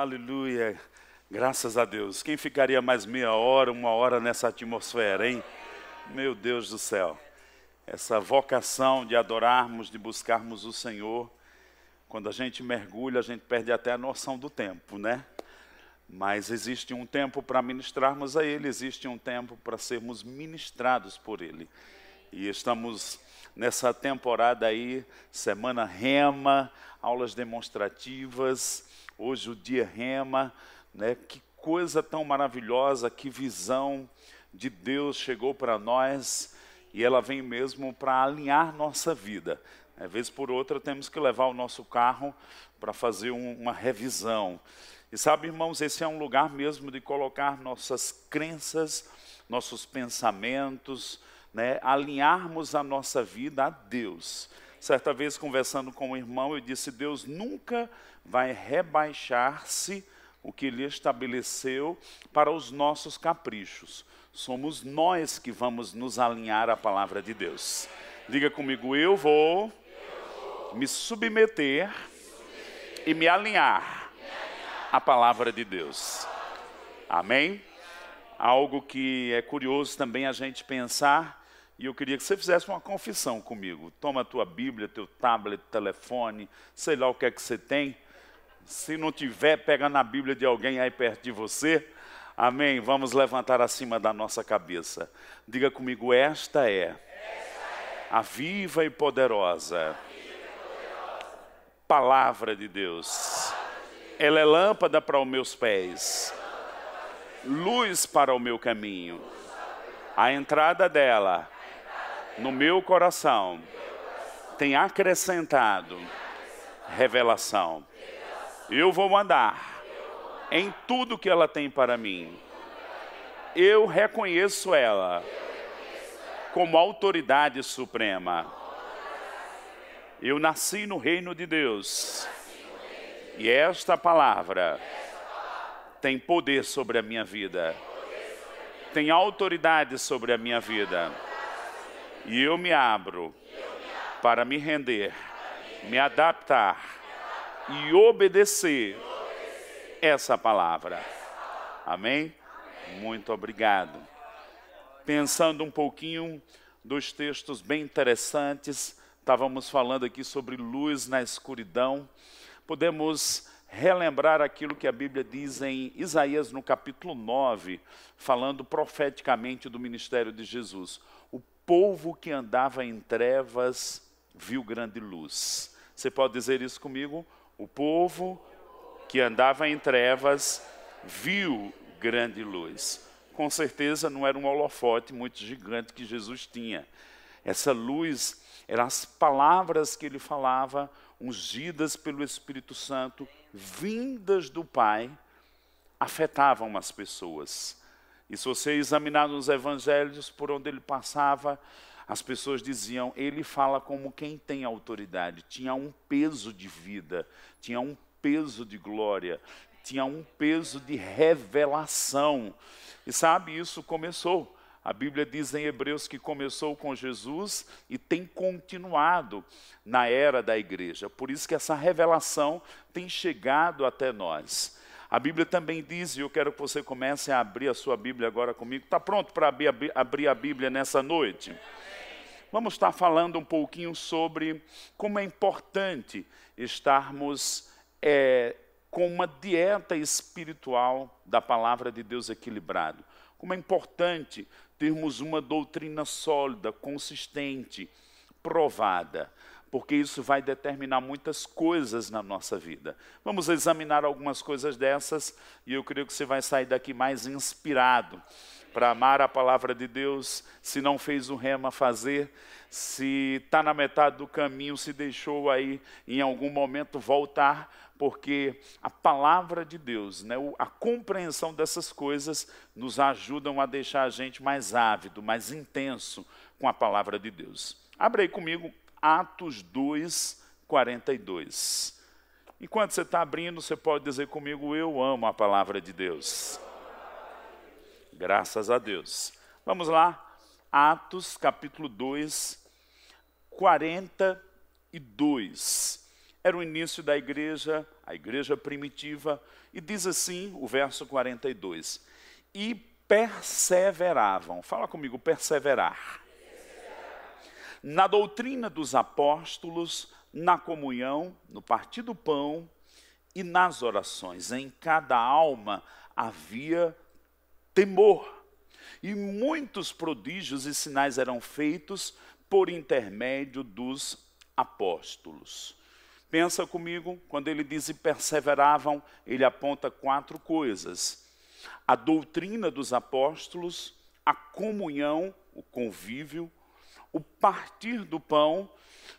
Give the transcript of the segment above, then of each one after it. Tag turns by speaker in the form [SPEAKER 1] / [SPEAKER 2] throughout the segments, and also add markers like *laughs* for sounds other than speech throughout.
[SPEAKER 1] Aleluia. Graças a Deus. Quem ficaria mais meia hora, uma hora nessa atmosfera, hein? Meu Deus do céu. Essa vocação de adorarmos, de buscarmos o Senhor. Quando a gente mergulha, a gente perde até a noção do tempo, né? Mas existe um tempo para ministrarmos a Ele, existe um tempo para sermos ministrados por Ele. E estamos nessa temporada aí, semana rema, aulas demonstrativas, hoje o dia rema, né? Que coisa tão maravilhosa, que visão de Deus chegou para nós e ela vem mesmo para alinhar nossa vida. Às né? vez por outra temos que levar o nosso carro para fazer um, uma revisão. E sabe, irmãos, esse é um lugar mesmo de colocar nossas crenças, nossos pensamentos, né, alinharmos a nossa vida a Deus. Certa vez, conversando com um irmão, eu disse: Deus nunca vai rebaixar-se o que Ele estabeleceu para os nossos caprichos. Somos nós que vamos nos alinhar à palavra de Deus. Diga comigo: eu vou me submeter e me alinhar a palavra de Deus. Amém? Algo que é curioso também a gente pensar, e eu queria que você fizesse uma confissão comigo. Toma a tua Bíblia, teu tablet, telefone, sei lá o que é que você tem. Se não tiver, pega na Bíblia de alguém aí perto de você. Amém? Vamos levantar acima da nossa cabeça. Diga comigo: esta é a viva e poderosa palavra de Deus ela é lâmpada para os meus pés, luz para o meu caminho. A entrada dela no meu coração tem acrescentado revelação. Eu vou andar em tudo que ela tem para mim. Eu reconheço ela como autoridade suprema. Eu nasci no reino de Deus e esta palavra tem poder sobre a minha vida, tem autoridade sobre a minha vida. E eu me abro para me render, me adaptar e obedecer essa palavra. Amém? Muito obrigado. Pensando um pouquinho dos textos bem interessantes, estávamos falando aqui sobre luz na escuridão podemos relembrar aquilo que a Bíblia diz em Isaías no capítulo 9, falando profeticamente do ministério de Jesus. O povo que andava em trevas viu grande luz. Você pode dizer isso comigo? O povo que andava em trevas viu grande luz. Com certeza não era um holofote muito gigante que Jesus tinha. Essa luz eram as palavras que ele falava, ungidas pelo Espírito Santo, vindas do Pai, afetavam as pessoas. E se você examinar nos evangelhos por onde ele passava, as pessoas diziam, ele fala como quem tem autoridade. Tinha um peso de vida, tinha um peso de glória, tinha um peso de revelação. E sabe, isso começou a Bíblia diz em Hebreus que começou com Jesus e tem continuado na era da igreja. Por isso que essa revelação tem chegado até nós. A Bíblia também diz, e eu quero que você comece a abrir a sua Bíblia agora comigo. Está pronto para abrir, a Bíblia nessa noite? Vamos estar falando um pouquinho sobre como é importante estarmos é, com uma dieta espiritual da palavra de Deus equilibrado. Como é importante termos uma doutrina sólida, consistente, provada, porque isso vai determinar muitas coisas na nossa vida. Vamos examinar algumas coisas dessas e eu creio que você vai sair daqui mais inspirado para amar a palavra de Deus. Se não fez o rema, fazer. Se está na metade do caminho, se deixou aí em algum momento voltar, porque a palavra de Deus, né, a compreensão dessas coisas, nos ajudam a deixar a gente mais ávido, mais intenso com a palavra de Deus. Abre aí comigo Atos 2, 42. Enquanto você está abrindo, você pode dizer comigo: Eu amo a palavra de Deus. Graças a Deus. Vamos lá, Atos capítulo 2, 42. Era o início da igreja, a igreja primitiva, e diz assim o verso 42: E perseveravam. Fala comigo, perseverar. Na doutrina dos apóstolos, na comunhão, no partir do pão e nas orações. Em cada alma havia temor. E muitos prodígios e sinais eram feitos por intermédio dos apóstolos. Pensa comigo, quando ele diz e perseveravam, ele aponta quatro coisas: a doutrina dos apóstolos, a comunhão, o convívio, o partir do pão,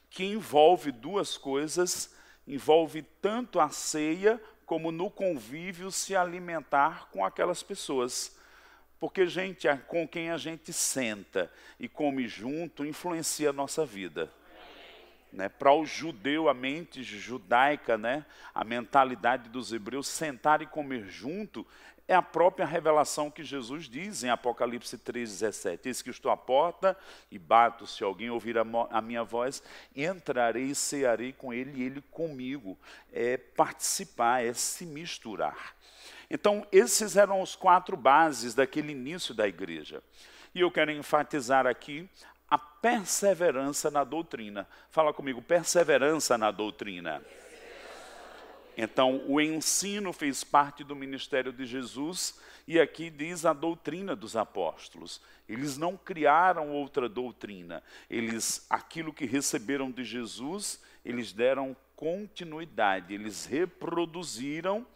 [SPEAKER 1] que envolve duas coisas, envolve tanto a ceia como no convívio se alimentar com aquelas pessoas. Porque, gente, com quem a gente senta e come junto influencia a nossa vida. Né? Para o judeu, a mente judaica, né? a mentalidade dos hebreus, sentar e comer junto é a própria revelação que Jesus diz em Apocalipse 3,17. Eis que estou à porta e bato, se alguém ouvir a, a, minha voz, entrarei e cearei com ele e ele comigo. É participar, é se misturar. Então, esses eram os quatro bases daquele início da igreja. E eu quero enfatizar aqui a perseverança na doutrina. Fala comigo, perseverança na doutrina. Então, o ensino fez parte do ministério de Jesus, e aqui diz a doutrina dos apóstolos. Eles não criaram outra doutrina. Eles, aquilo que receberam de Jesus, eles deram continuidade, eles reproduziram,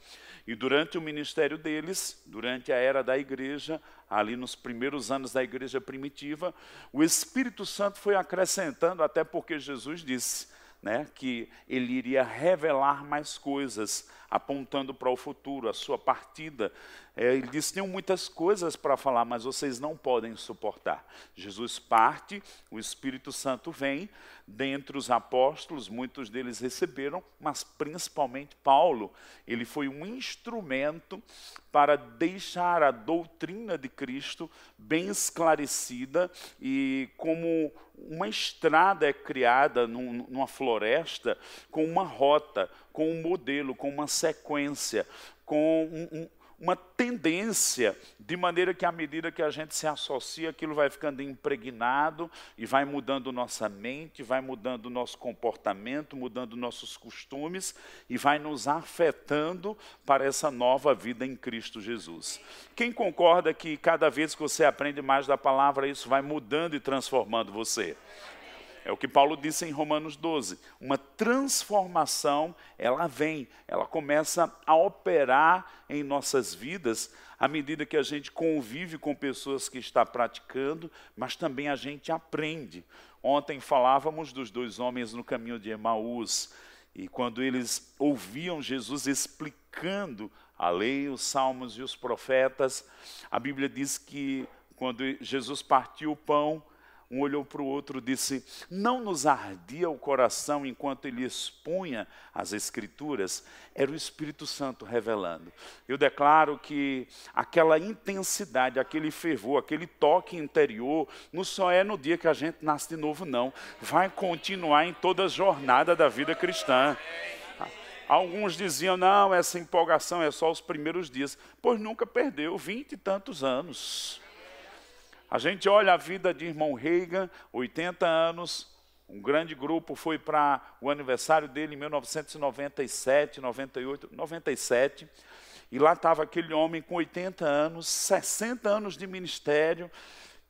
[SPEAKER 1] e durante o ministério deles, durante a era da igreja, ali nos primeiros anos da igreja primitiva, o Espírito Santo foi acrescentando, até porque Jesus disse: né, que ele iria revelar mais coisas, apontando para o futuro, a sua partida. É, ele disse: Tenho muitas coisas para falar, mas vocês não podem suportar. Jesus parte, o Espírito Santo vem, dentre os apóstolos, muitos deles receberam, mas principalmente Paulo. Ele foi um instrumento para deixar a doutrina de Cristo bem esclarecida e como uma estrada é criada num, numa floresta com uma rota, com um modelo, com uma sequência, com um, um uma tendência, de maneira que à medida que a gente se associa, aquilo vai ficando impregnado e vai mudando nossa mente, vai mudando nosso comportamento, mudando nossos costumes e vai nos afetando para essa nova vida em Cristo Jesus. Quem concorda que cada vez que você aprende mais da palavra, isso vai mudando e transformando você? É o que Paulo disse em Romanos 12. Uma transformação, ela vem, ela começa a operar em nossas vidas à medida que a gente convive com pessoas que está praticando, mas também a gente aprende. Ontem falávamos dos dois homens no caminho de Emaús, e quando eles ouviam Jesus explicando a lei, os salmos e os profetas, a Bíblia diz que quando Jesus partiu o pão, um olhou para o outro e disse: Não nos ardia o coração enquanto ele expunha as Escrituras? Era o Espírito Santo revelando. Eu declaro que aquela intensidade, aquele fervor, aquele toque interior, não só é no dia que a gente nasce de novo, não. Vai continuar em toda a jornada da vida cristã. Alguns diziam, não, essa empolgação é só os primeiros dias. Pois nunca perdeu, vinte e tantos anos. A gente olha a vida de irmão Reagan, 80 anos, um grande grupo foi para o aniversário dele em 1997, 98, 97, e lá estava aquele homem com 80 anos, 60 anos de ministério,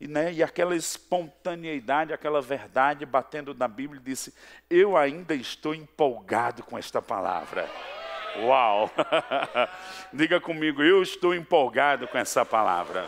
[SPEAKER 1] e, né, e aquela espontaneidade, aquela verdade batendo na Bíblia, disse: Eu ainda estou empolgado com esta palavra. Uau! *laughs* Diga comigo, eu estou empolgado com essa palavra.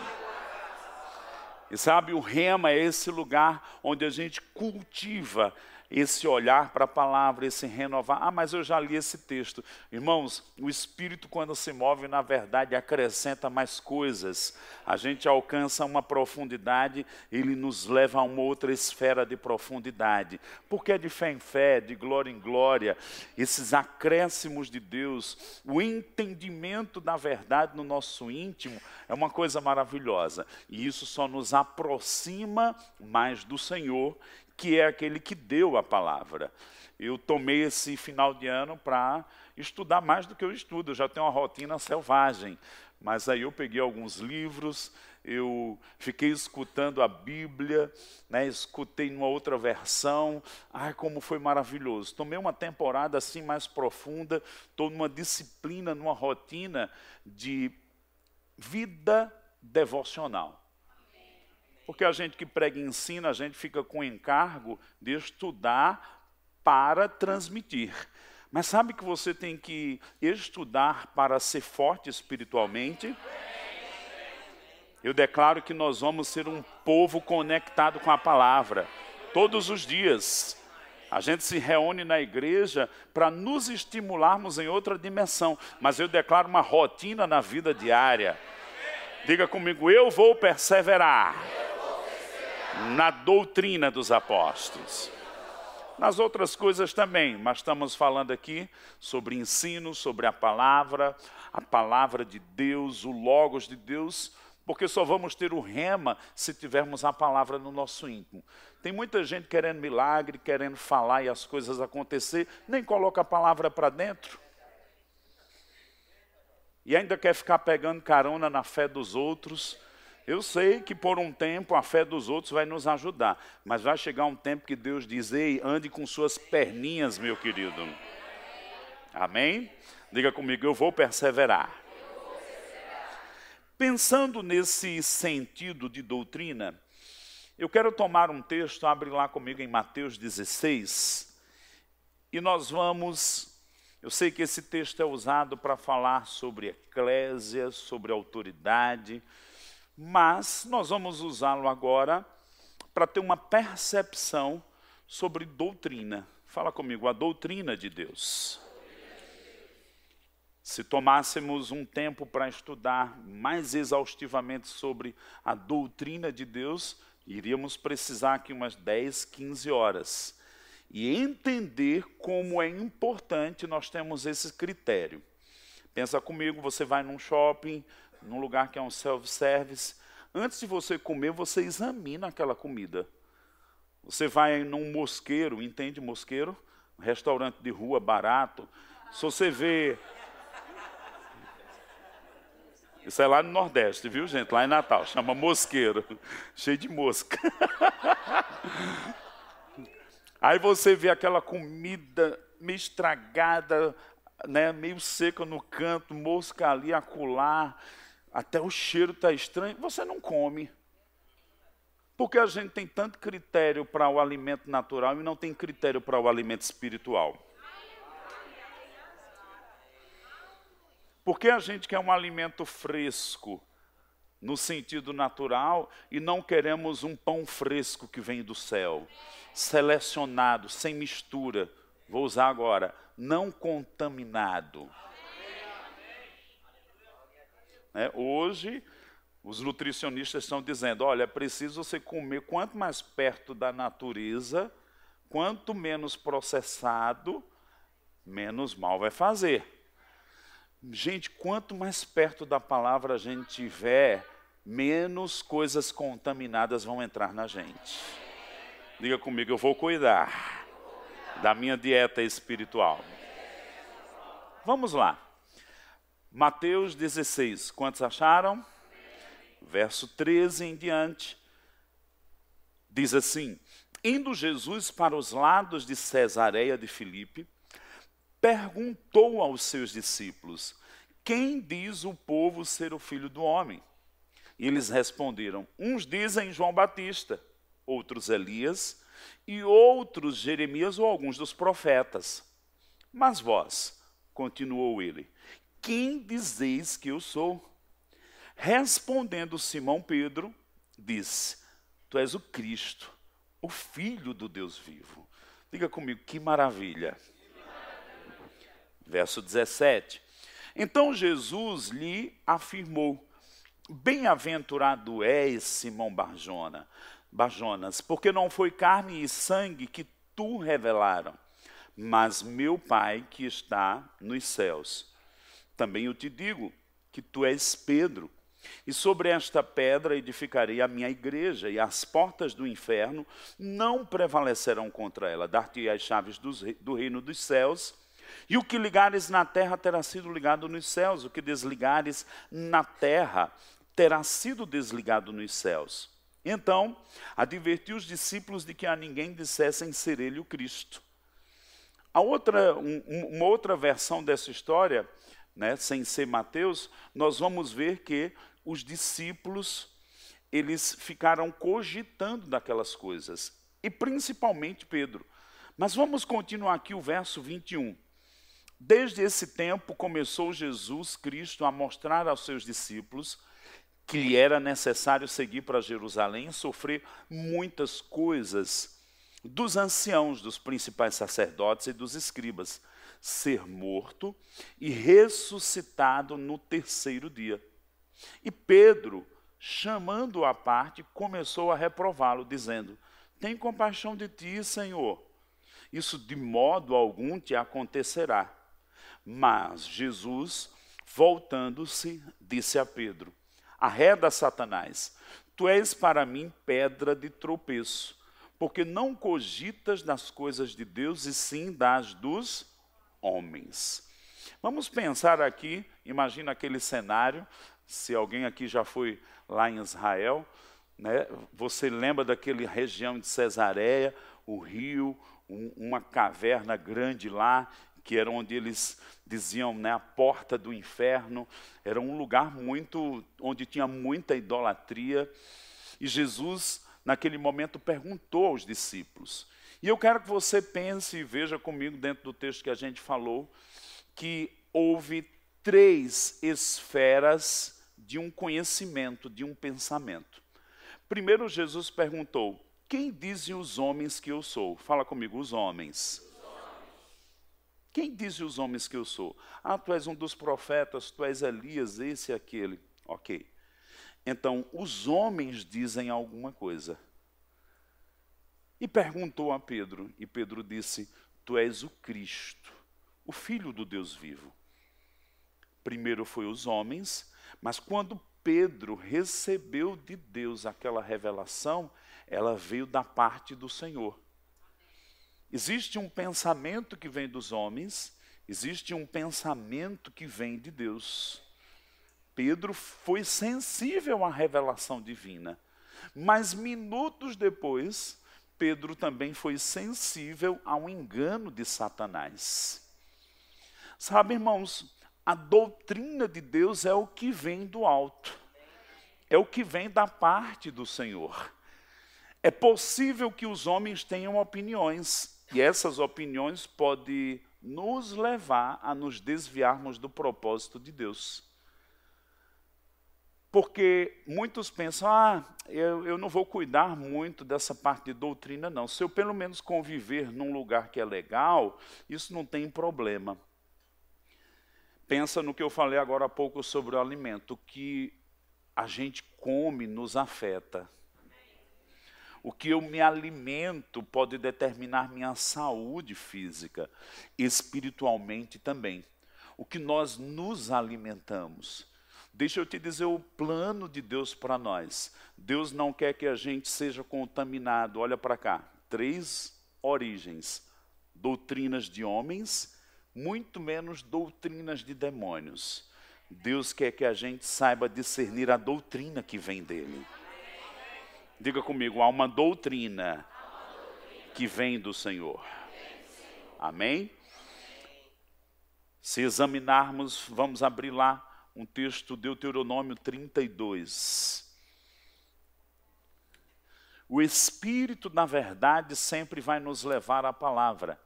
[SPEAKER 1] E sabe, o rema é esse lugar onde a gente cultiva esse olhar para a palavra, esse renovar. Ah, mas eu já li esse texto. Irmãos, o Espírito, quando se move, na verdade, acrescenta mais coisas. A gente alcança uma profundidade, ele nos leva a uma outra esfera de profundidade. Porque é de fé em fé, de glória em glória, esses acréscimos de Deus, o entendimento da verdade no nosso íntimo, é uma coisa maravilhosa. E isso só nos aproxima mais do Senhor que é aquele que deu a palavra. eu tomei esse final de ano para estudar mais do que eu estudo. Eu já tenho uma rotina selvagem. Mas aí eu peguei alguns livros, eu fiquei escutando a Bíblia, né, escutei numa outra versão. Ai, como foi maravilhoso. Tomei uma temporada assim mais profunda, estou numa disciplina, numa rotina de vida devocional. Porque a gente que prega e ensina, a gente fica com o encargo de estudar para transmitir. Mas sabe que você tem que estudar para ser forte espiritualmente? Eu declaro que nós vamos ser um povo conectado com a palavra todos os dias. A gente se reúne na igreja para nos estimularmos em outra dimensão, mas eu declaro uma rotina na vida diária. Diga comigo, eu vou perseverar na doutrina dos apóstolos. Nas outras coisas também, mas estamos falando aqui sobre ensino, sobre a palavra, a palavra de Deus, o Logos de Deus, porque só vamos ter o rema se tivermos a palavra no nosso íntimo. Tem muita gente querendo milagre, querendo falar e as coisas acontecer, nem coloca a palavra para dentro. E ainda quer ficar pegando carona na fé dos outros, eu sei que por um tempo a fé dos outros vai nos ajudar, mas vai chegar um tempo que Deus diz: Ei, ande com suas perninhas, meu querido. Amém? Diga comigo, eu vou perseverar. Pensando nesse sentido de doutrina, eu quero tomar um texto, abre lá comigo em Mateus 16, e nós vamos. Eu sei que esse texto é usado para falar sobre eclésia, sobre autoridade, mas nós vamos usá-lo agora para ter uma percepção sobre doutrina. Fala comigo, a doutrina de Deus. Se tomássemos um tempo para estudar mais exaustivamente sobre a doutrina de Deus, iríamos precisar aqui umas 10, 15 horas. E entender como é importante nós temos esse critério. Pensa comigo, você vai num shopping, num lugar que é um self-service, antes de você comer, você examina aquela comida. Você vai num mosqueiro, entende mosqueiro? Um restaurante de rua barato. Se você vê. Isso é lá no Nordeste, viu, gente? Lá em Natal, chama mosqueiro. Cheio de mosca. *laughs* Aí você vê aquela comida meio estragada, né, meio seca no canto, mosca ali, acular até o cheiro está estranho, você não come. Porque a gente tem tanto critério para o alimento natural e não tem critério para o alimento espiritual. Porque a gente quer um alimento fresco, no sentido natural, e não queremos um pão fresco que vem do céu, selecionado, sem mistura. Vou usar agora, não contaminado. Né? Hoje, os nutricionistas estão dizendo: olha, é preciso você comer quanto mais perto da natureza, quanto menos processado, menos mal vai fazer. Gente, quanto mais perto da palavra a gente tiver, menos coisas contaminadas vão entrar na gente. Diga comigo, eu vou cuidar da minha dieta espiritual. Vamos lá. Mateus 16, quantos acharam? Verso 13 em diante, diz assim: Indo Jesus para os lados de Cesareia de Filipe, perguntou aos seus discípulos: Quem diz o povo ser o filho do homem? E eles responderam: Uns dizem João Batista, outros Elias, e outros Jeremias ou alguns dos profetas. Mas vós, continuou ele, quem dizeis que eu sou? Respondendo Simão Pedro, disse: Tu és o Cristo, o Filho do Deus vivo. Diga comigo, que maravilha. Verso 17. Então Jesus lhe afirmou: Bem-aventurado és, Simão Barjona, Barjonas, porque não foi carne e sangue que tu revelaram, mas meu Pai que está nos céus. Também eu te digo que tu és Pedro, E sobre esta pedra edificarei a minha igreja, e as portas do inferno não prevalecerão contra ela. Dar-te as chaves do reino dos céus, e o que ligares na terra terá sido ligado nos céus, o que desligares na terra terá sido desligado nos céus. Então, advertiu os discípulos de que a ninguém dissessem ser ele o Cristo. A outra, um, uma outra versão dessa história, né, sem ser Mateus, nós vamos ver que os discípulos eles ficaram cogitando daquelas coisas, e principalmente Pedro. Mas vamos continuar aqui o verso 21. Desde esse tempo começou Jesus Cristo a mostrar aos seus discípulos que lhe era necessário seguir para Jerusalém e sofrer muitas coisas dos anciãos, dos principais sacerdotes e dos escribas, ser morto e ressuscitado no terceiro dia. E Pedro, chamando-o à parte, começou a reprová-lo, dizendo: Tem compaixão de ti, Senhor. Isso de modo algum te acontecerá. Mas Jesus, voltando-se, disse a Pedro: Arreda Satanás, tu és para mim pedra de tropeço, porque não cogitas das coisas de Deus e sim das dos homens. Vamos pensar aqui, imagina aquele cenário, se alguém aqui já foi lá em Israel, né, você lembra daquela região de Cesareia, o rio, um, uma caverna grande lá, que era onde eles diziam, né, a porta do inferno, era um lugar muito onde tinha muita idolatria. E Jesus, naquele momento, perguntou aos discípulos. E eu quero que você pense e veja comigo dentro do texto que a gente falou que houve três esferas de um conhecimento, de um pensamento. Primeiro Jesus perguntou: "Quem dizem os homens que eu sou?" Fala comigo, os homens. Quem dizem os homens que eu sou? Ah, tu és um dos profetas, tu és Elias, esse e aquele. Ok. Então, os homens dizem alguma coisa. E perguntou a Pedro, e Pedro disse: Tu és o Cristo, o Filho do Deus vivo. Primeiro foi os homens, mas quando Pedro recebeu de Deus aquela revelação, ela veio da parte do Senhor. Existe um pensamento que vem dos homens, existe um pensamento que vem de Deus. Pedro foi sensível à revelação divina, mas minutos depois, Pedro também foi sensível ao engano de Satanás. Sabe, irmãos, a doutrina de Deus é o que vem do alto, é o que vem da parte do Senhor. É possível que os homens tenham opiniões, e essas opiniões podem nos levar a nos desviarmos do propósito de Deus. Porque muitos pensam, ah, eu, eu não vou cuidar muito dessa parte de doutrina, não. Se eu pelo menos conviver num lugar que é legal, isso não tem problema. Pensa no que eu falei agora há pouco sobre o alimento, o que a gente come nos afeta. O que eu me alimento pode determinar minha saúde física, espiritualmente também. O que nós nos alimentamos. Deixa eu te dizer o plano de Deus para nós. Deus não quer que a gente seja contaminado. Olha para cá. Três origens: doutrinas de homens, muito menos doutrinas de demônios. Deus quer que a gente saiba discernir a doutrina que vem dele. Diga comigo, há uma doutrina que vem do Senhor. Amém? Se examinarmos, vamos abrir lá um texto, Deuteronômio 32. O Espírito, na verdade, sempre vai nos levar à palavra.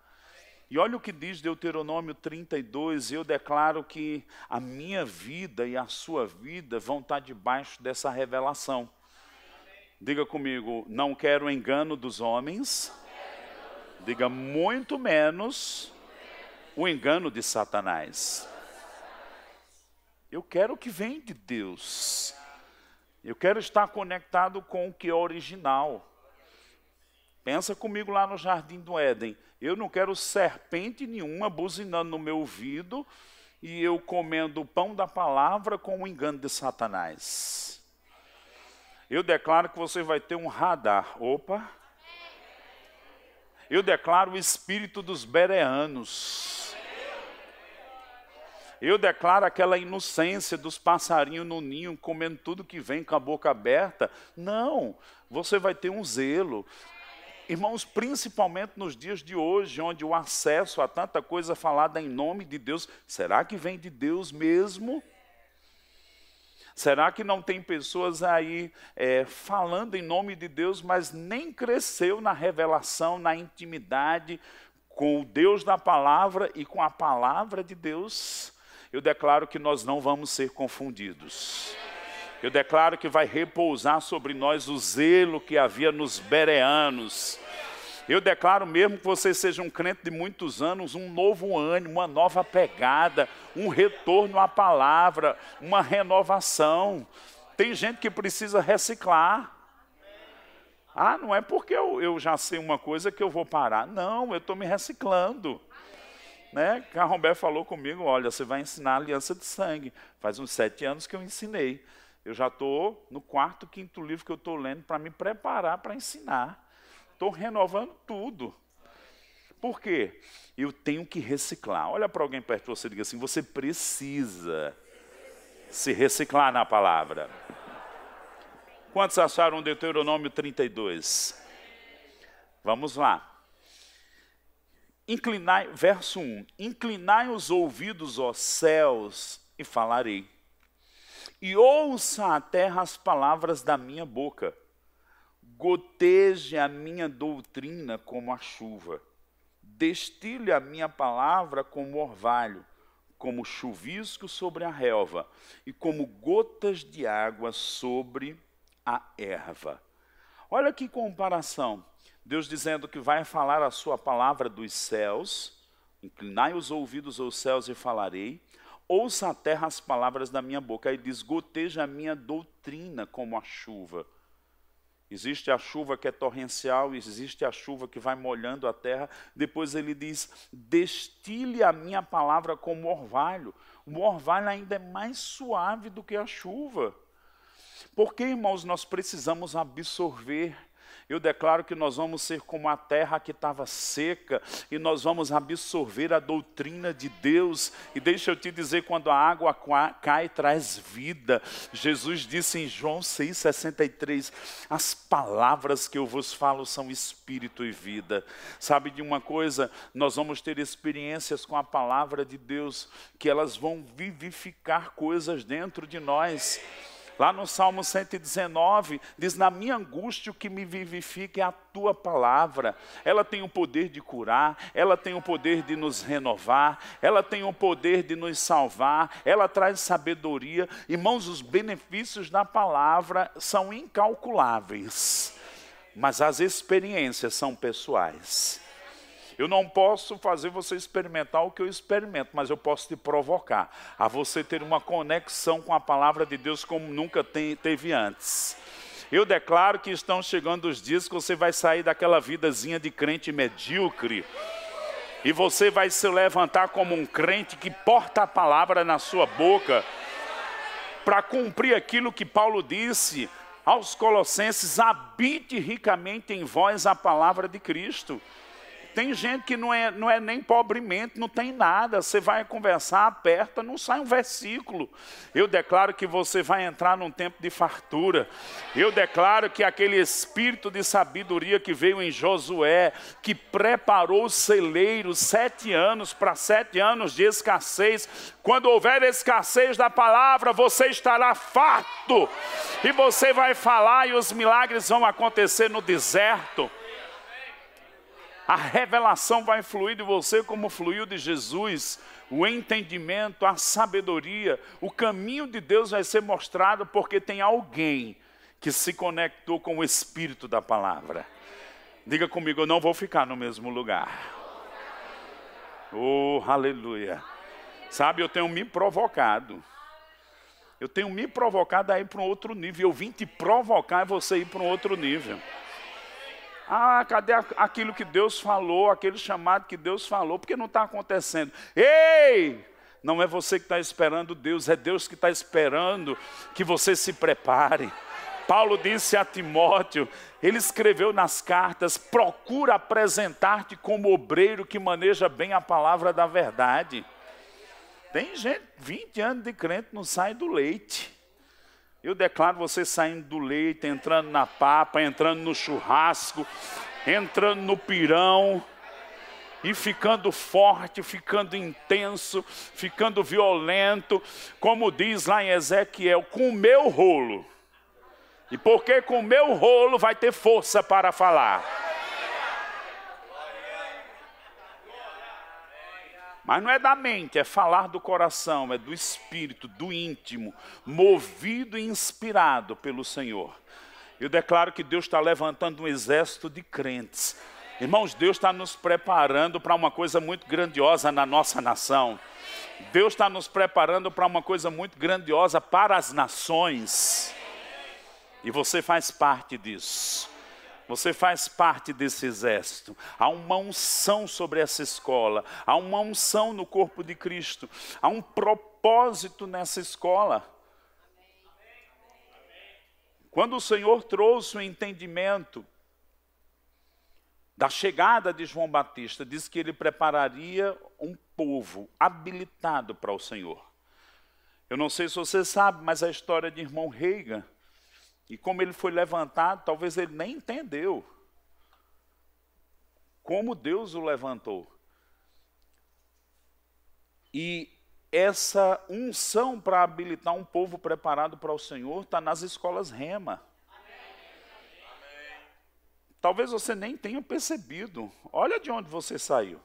[SPEAKER 1] E olha o que diz Deuteronômio 32, eu declaro que a minha vida e a sua vida vão estar debaixo dessa revelação. Diga comigo, não quero engano dos homens. Diga muito menos o engano de Satanás. Eu quero o que vem de Deus. Eu quero estar conectado com o que é original. Pensa comigo lá no jardim do Éden. Eu não quero serpente nenhuma buzinando no meu ouvido e eu comendo o pão da palavra com o engano de Satanás. Eu declaro que você vai ter um radar. Opa! Eu declaro o espírito dos bereanos. Eu declaro aquela inocência dos passarinhos no ninho, comendo tudo que vem com a boca aberta. Não, você vai ter um zelo. Irmãos, principalmente nos dias de hoje, onde o acesso a tanta coisa falada em nome de Deus, será que vem de Deus mesmo? Será que não tem pessoas aí é, falando em nome de Deus, mas nem cresceu na revelação, na intimidade com o Deus da palavra e com a palavra de Deus? Eu declaro que nós não vamos ser confundidos. Eu declaro que vai repousar sobre nós o zelo que havia nos bereanos. Eu declaro mesmo que você seja um crente de muitos anos, um novo ânimo, uma nova pegada, um retorno à palavra, uma renovação. Tem gente que precisa reciclar. Ah, não é porque eu, eu já sei uma coisa que eu vou parar. Não, eu estou me reciclando. Né? Carrombé falou comigo, olha, você vai ensinar a aliança de sangue. Faz uns sete anos que eu ensinei. Eu já estou no quarto, quinto livro que eu estou lendo para me preparar para ensinar. Estou renovando tudo. Por quê? Eu tenho que reciclar. Olha para alguém perto de você e diga assim: você precisa se reciclar na palavra. Quantos acharam Deuteronômio 32? Vamos lá. Inclinai, verso 1: Inclinai os ouvidos, ó céus, e falarei e ouça a terra as palavras da minha boca. Goteje a minha doutrina como a chuva. Destile a minha palavra como orvalho, como chuvisco sobre a relva e como gotas de água sobre a erva. Olha que comparação. Deus dizendo que vai falar a sua palavra dos céus, inclinai os ouvidos aos céus e falarei, ouça a terra as palavras da minha boca. Aí diz: goteja a minha doutrina como a chuva. Existe a chuva que é torrencial, existe a chuva que vai molhando a terra. Depois ele diz: destile a minha palavra como orvalho. O orvalho ainda é mais suave do que a chuva. Porque, irmãos, nós precisamos absorver eu declaro que nós vamos ser como a terra que estava seca e nós vamos absorver a doutrina de Deus. E deixa eu te dizer, quando a água cai, traz vida. Jesus disse em João 6,63: As palavras que eu vos falo são espírito e vida. Sabe de uma coisa? Nós vamos ter experiências com a palavra de Deus que elas vão vivificar coisas dentro de nós. Lá no Salmo 119, diz: Na minha angústia o que me vivifica é a tua palavra. Ela tem o poder de curar, ela tem o poder de nos renovar, ela tem o poder de nos salvar, ela traz sabedoria. Irmãos, os benefícios da palavra são incalculáveis, mas as experiências são pessoais. Eu não posso fazer você experimentar o que eu experimento, mas eu posso te provocar a você ter uma conexão com a palavra de Deus como nunca tem, teve antes. Eu declaro que estão chegando os dias que você vai sair daquela vidazinha de crente medíocre. E você vai se levantar como um crente que porta a palavra na sua boca, para cumprir aquilo que Paulo disse aos Colossenses: habite ricamente em vós a palavra de Cristo. Tem gente que não é, não é nem pobremente, não tem nada. Você vai conversar, aperta, não sai um versículo. Eu declaro que você vai entrar num tempo de fartura. Eu declaro que aquele espírito de sabedoria que veio em Josué, que preparou o celeiro sete anos para sete anos de escassez. Quando houver escassez da palavra, você estará farto. E você vai falar e os milagres vão acontecer no deserto a revelação vai fluir de você como fluiu de Jesus, o entendimento, a sabedoria, o caminho de Deus vai ser mostrado porque tem alguém que se conectou com o Espírito da palavra. Diga comigo, eu não vou ficar no mesmo lugar. Oh, aleluia. Sabe, eu tenho me provocado. Eu tenho me provocado a ir para um outro nível. Eu vim te provocar e você ir para um outro nível. Ah, cadê aquilo que Deus falou, aquele chamado que Deus falou? Porque não está acontecendo. Ei! Não é você que está esperando Deus, é Deus que está esperando que você se prepare. Paulo disse a Timóteo, ele escreveu nas cartas: procura apresentar-te como obreiro que maneja bem a palavra da verdade. Tem gente, 20 anos de crente, não sai do leite. Eu declaro você saindo do leite, entrando na papa, entrando no churrasco, entrando no pirão e ficando forte, ficando intenso, ficando violento, como diz lá em Ezequiel, com o meu rolo. E porque com o meu rolo vai ter força para falar. Mas não é da mente, é falar do coração, é do espírito, do íntimo, movido e inspirado pelo Senhor. Eu declaro que Deus está levantando um exército de crentes. Irmãos, Deus está nos preparando para uma coisa muito grandiosa na nossa nação. Deus está nos preparando para uma coisa muito grandiosa para as nações. E você faz parte disso. Você faz parte desse exército. Há uma unção sobre essa escola. Há uma unção no corpo de Cristo. Há um propósito nessa escola. Quando o Senhor trouxe o entendimento da chegada de João Batista, diz que ele prepararia um povo habilitado para o Senhor. Eu não sei se você sabe, mas a história de irmão Reagan e como ele foi levantado, talvez ele nem entendeu como Deus o levantou. E essa unção para habilitar um povo preparado para o Senhor está nas escolas rema. Talvez você nem tenha percebido. Olha de onde você saiu.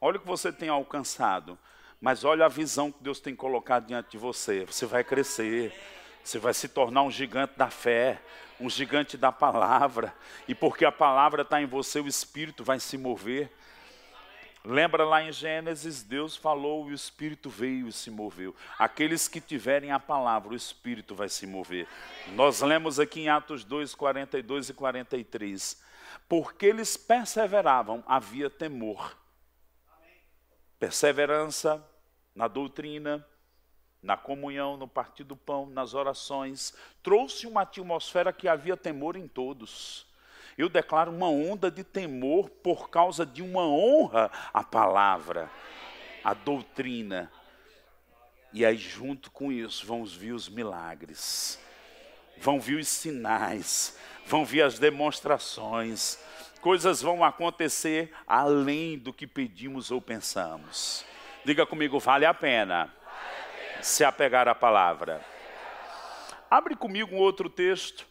[SPEAKER 1] Olha o que você tem alcançado. Mas olha a visão que Deus tem colocado diante de você. Você vai crescer. Você vai se tornar um gigante da fé, um gigante da palavra. E porque a palavra está em você, o Espírito vai se mover. Lembra lá em Gênesis, Deus falou e o Espírito veio e se moveu. Aqueles que tiverem a palavra, o Espírito vai se mover. Nós lemos aqui em Atos 2, 42 e 43. Porque eles perseveravam, havia temor. Perseverança na doutrina, na comunhão, no partir do pão, nas orações, trouxe uma atmosfera que havia temor em todos. Eu declaro uma onda de temor por causa de uma honra à palavra, à doutrina. E aí, junto com isso, vão vir os milagres, vão vir os sinais, vão vir as demonstrações, coisas vão acontecer além do que pedimos ou pensamos. Diga comigo, vale a pena se apegar à palavra. Abre comigo um outro texto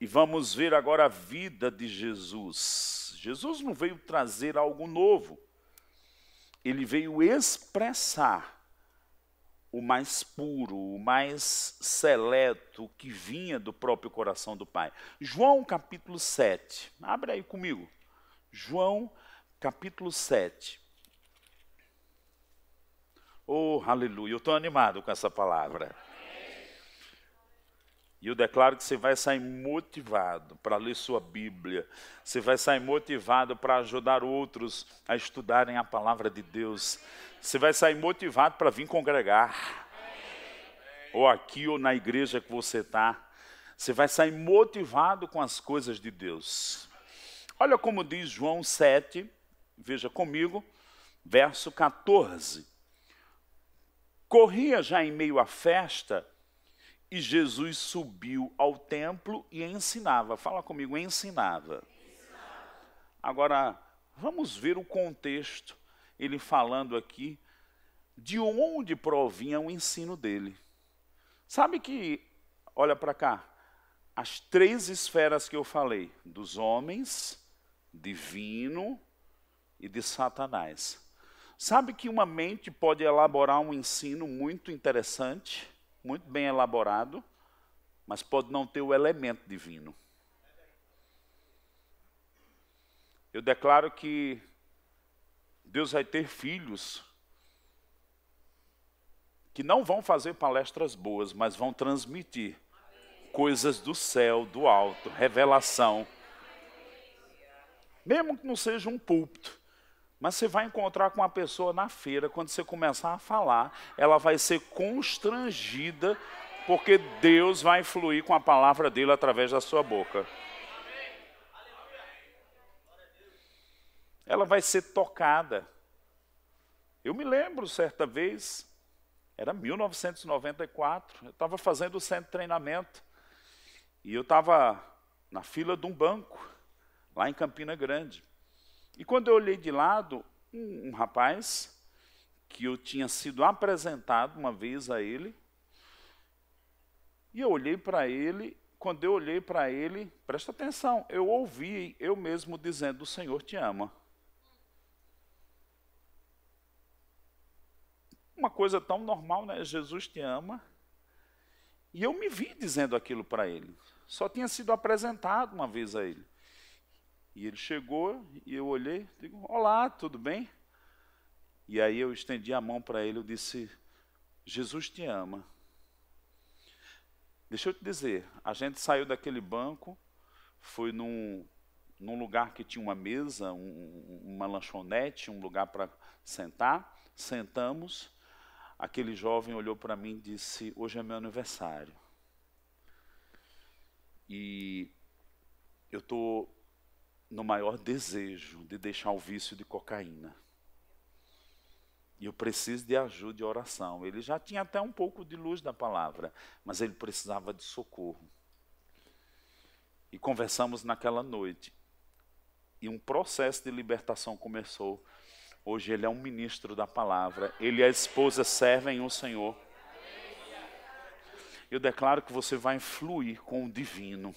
[SPEAKER 1] e vamos ver agora a vida de Jesus. Jesus não veio trazer algo novo, ele veio expressar o mais puro, o mais seleto que vinha do próprio coração do Pai. João capítulo 7, abre aí comigo. João capítulo 7. Oh, aleluia. Eu estou animado com essa palavra. E eu declaro que você vai sair motivado para ler sua Bíblia. Você vai sair motivado para ajudar outros a estudarem a palavra de Deus. Você vai sair motivado para vir congregar. Ou aqui ou na igreja que você está. Você vai sair motivado com as coisas de Deus. Olha como diz João 7, veja comigo, verso 14. Corria já em meio à festa e Jesus subiu ao templo e ensinava. Fala comigo, ensinava. Agora, vamos ver o contexto. Ele falando aqui de onde provinha o ensino dele. Sabe que, olha para cá, as três esferas que eu falei, dos homens, divino e de Satanás. Sabe que uma mente pode elaborar um ensino muito interessante, muito bem elaborado, mas pode não ter o elemento divino. Eu declaro que Deus vai ter filhos que não vão fazer palestras boas, mas vão transmitir coisas do céu, do alto, revelação. Mesmo que não seja um púlpito, Mas você vai encontrar com uma pessoa na feira, quando você começar a falar, ela vai ser constrangida, porque Deus vai fluir com a palavra dele através da sua boca. Ela vai ser tocada. Eu me lembro certa vez, era 1994, eu estava fazendo o centro de treinamento e eu estava na fila de um banco, lá em Campina Grande. E quando eu olhei de lado, um, um rapaz que eu tinha sido apresentado uma vez a ele, e eu olhei para ele, quando eu olhei para ele, presta atenção, eu ouvi eu mesmo dizendo: O Senhor te ama. Uma coisa tão normal, né? Jesus te ama. E eu me vi dizendo aquilo para ele. Só tinha sido apresentado uma vez a ele. E ele chegou e eu olhei, digo: Olá, tudo bem? E aí eu estendi a mão para ele, eu disse: Jesus te ama. Deixa eu te dizer, a gente saiu daquele banco, foi num, num lugar que tinha uma mesa, um, uma lanchonete, um lugar para sentar, sentamos. Aquele jovem olhou para mim e disse: Hoje é meu aniversário. E eu estou no maior desejo de deixar o vício de cocaína. E eu preciso de ajuda e oração. Ele já tinha até um pouco de luz da palavra, mas ele precisava de socorro. E conversamos naquela noite. E um processo de libertação começou. Hoje ele é um ministro da palavra. Ele e a esposa servem o Senhor. Eu declaro que você vai fluir com o divino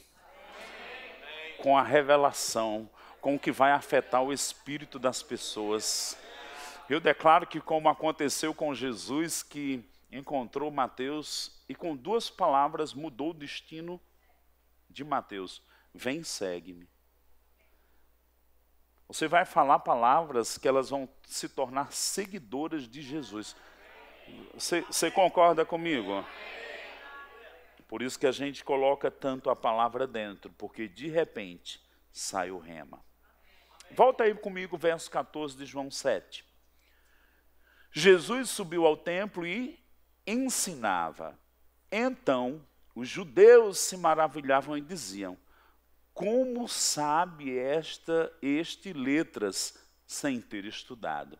[SPEAKER 1] com a revelação, com o que vai afetar o espírito das pessoas. Eu declaro que, como aconteceu com Jesus, que encontrou Mateus e com duas palavras mudou o destino de Mateus: Vem, segue-me. Você vai falar palavras que elas vão se tornar seguidoras de Jesus. Você, você concorda comigo? Por isso que a gente coloca tanto a palavra dentro, porque de repente sai o rema. Volta aí comigo, verso 14 de João 7. Jesus subiu ao templo e ensinava. Então os judeus se maravilhavam e diziam: Como sabe esta este letras sem ter estudado?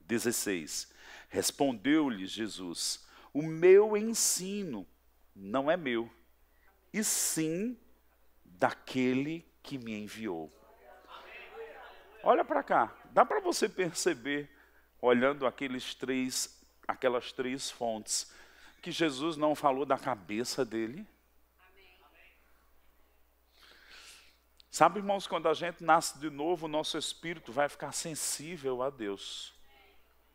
[SPEAKER 1] 16. Respondeu-lhe Jesus: O meu ensino não é meu, e sim daquele que me enviou. Olha para cá, dá para você perceber, olhando aqueles três, aquelas três fontes, que Jesus não falou da cabeça dele? Sabe, irmãos, quando a gente nasce de novo, o nosso espírito vai ficar sensível a Deus.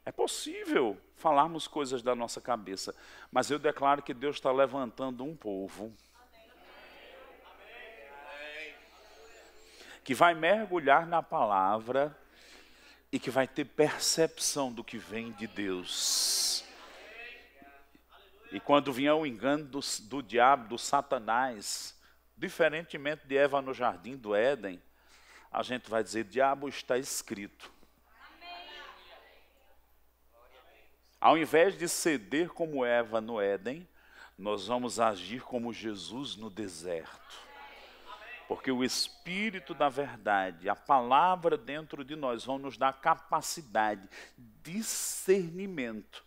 [SPEAKER 1] É possível falarmos coisas da nossa cabeça, mas eu declaro que Deus está levantando um povo que vai mergulhar na palavra e que vai ter percepção do que vem de Deus. E quando vier o engano do, do diabo, do Satanás, diferentemente de Eva no jardim do Éden, a gente vai dizer: diabo está escrito. Ao invés de ceder como Eva no Éden, nós vamos agir como Jesus no deserto. Porque o Espírito da verdade, a palavra dentro de nós, vão nos dar capacidade, discernimento,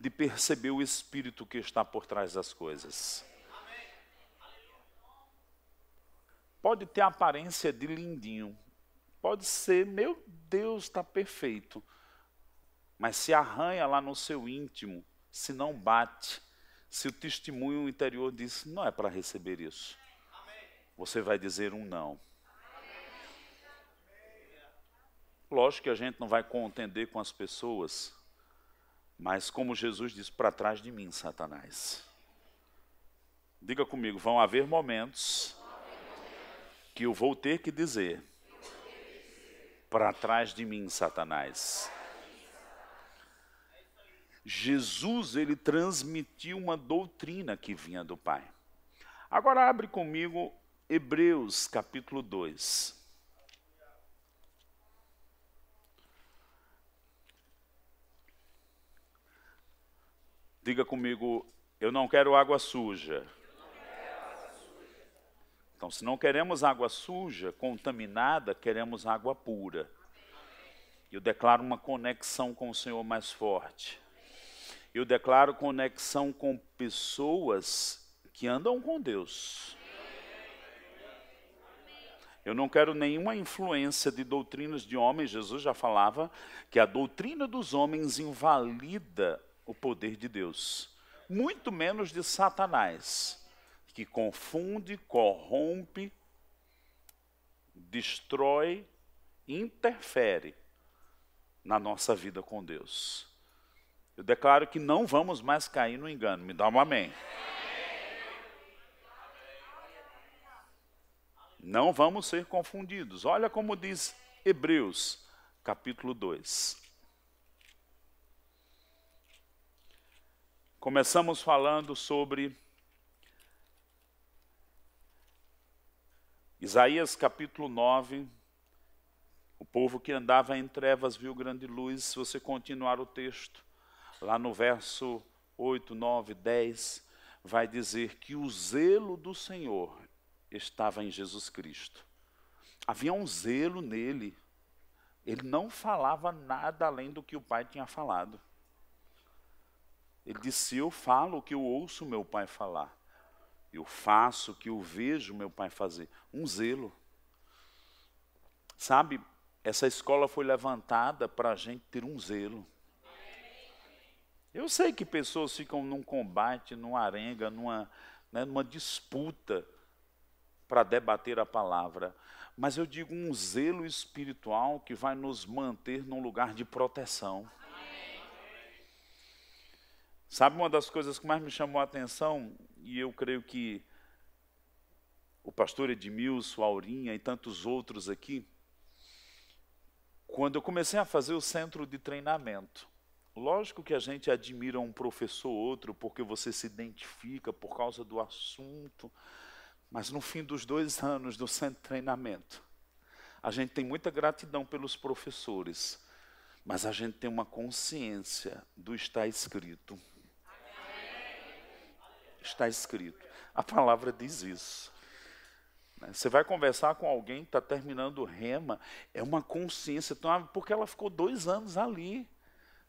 [SPEAKER 1] de perceber o Espírito que está por trás das coisas. Pode ter aparência de lindinho, pode ser, meu Deus, está perfeito mas se arranha lá no seu íntimo, se não bate, se o testemunho interior diz, não é para receber isso, você vai dizer um não. Lógico que a gente não vai contender com as pessoas, mas como Jesus diz, para trás de mim, Satanás. Diga comigo, vão haver momentos que eu vou ter que dizer, para trás de mim, Satanás. Jesus ele transmitiu uma doutrina que vinha do Pai. Agora abre comigo Hebreus capítulo 2. Diga comigo, eu não quero água suja. Então, se não queremos água suja, contaminada, queremos água pura. Eu declaro uma conexão com o Senhor mais forte. Eu declaro conexão com pessoas que andam com Deus. Eu não quero nenhuma influência de doutrinas de homens. Jesus já falava que a doutrina dos homens invalida o poder de Deus, muito menos de Satanás que confunde, corrompe, destrói, interfere na nossa vida com Deus. Eu declaro que não vamos mais cair no engano. Me dá um amém. Não vamos ser confundidos. Olha como diz Hebreus, capítulo 2. Começamos falando sobre Isaías capítulo 9, o povo que andava em trevas viu grande luz. Se você continuar o texto, lá no verso 8, 9, 10, vai dizer que o zelo do Senhor estava em Jesus Cristo. Havia um zelo nele. Ele não falava nada além do que o Pai tinha falado. Ele disse: Eu falo o que eu ouço meu Pai falar eu faço o que eu vejo meu pai fazer. Um zelo. Sabe, essa escola foi levantada para a gente ter um zelo. Eu sei que pessoas ficam num combate, numa arenga, numa, né, numa disputa para debater a palavra. Mas eu digo um zelo espiritual que vai nos manter num lugar de proteção. Sabe uma das coisas que mais me chamou a atenção? e eu creio que o pastor Edmilson, Aurinha e tantos outros aqui, quando eu comecei a fazer o centro de treinamento, lógico que a gente admira um professor ou outro porque você se identifica por causa do assunto, mas no fim dos dois anos do centro de treinamento, a gente tem muita gratidão pelos professores, mas a gente tem uma consciência do está escrito está escrito. A palavra diz isso. Né? Você vai conversar com alguém que está terminando o rema, é uma consciência, porque ela ficou dois anos ali,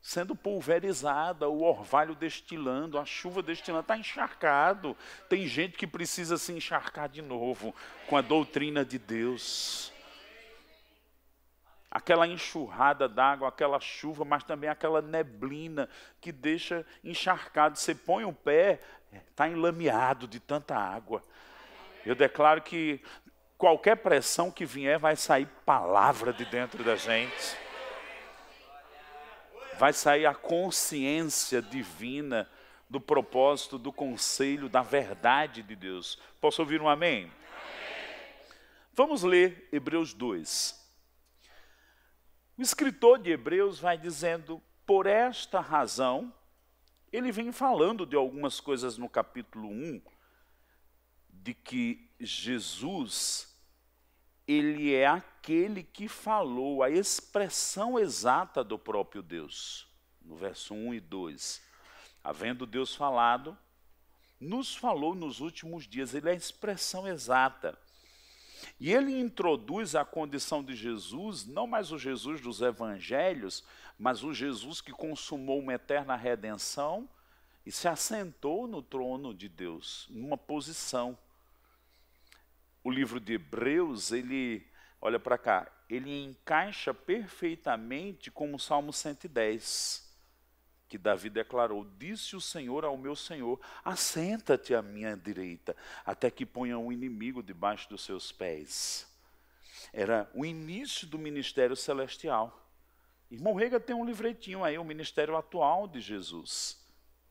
[SPEAKER 1] sendo pulverizada, o orvalho destilando, a chuva destilando, está encharcado. Tem gente que precisa se encharcar de novo com a doutrina de Deus aquela enxurrada d'água, aquela chuva, mas também aquela neblina que deixa encharcado. Você põe o pé, está enlameado de tanta água. Eu declaro que qualquer pressão que vier vai sair palavra de dentro da gente. Vai sair a consciência divina do propósito, do conselho, da verdade de Deus. Posso ouvir um amém? amém. Vamos ler Hebreus 2. O escritor de Hebreus vai dizendo, por esta razão, ele vem falando de algumas coisas no capítulo 1, de que Jesus, ele é aquele que falou a expressão exata do próprio Deus. No verso 1 e 2. Havendo Deus falado, nos falou nos últimos dias, ele é a expressão exata. E ele introduz a condição de Jesus, não mais o Jesus dos evangelhos, mas o Jesus que consumou uma eterna redenção e se assentou no trono de Deus, numa posição. O livro de Hebreus, ele, olha para cá, ele encaixa perfeitamente com o Salmo 110 que Davi declarou: Disse o Senhor ao meu Senhor: Assenta-te à minha direita, até que ponha um inimigo debaixo dos seus pés. Era o início do ministério celestial. Irmão Rega tem um livretinho aí, o ministério atual de Jesus.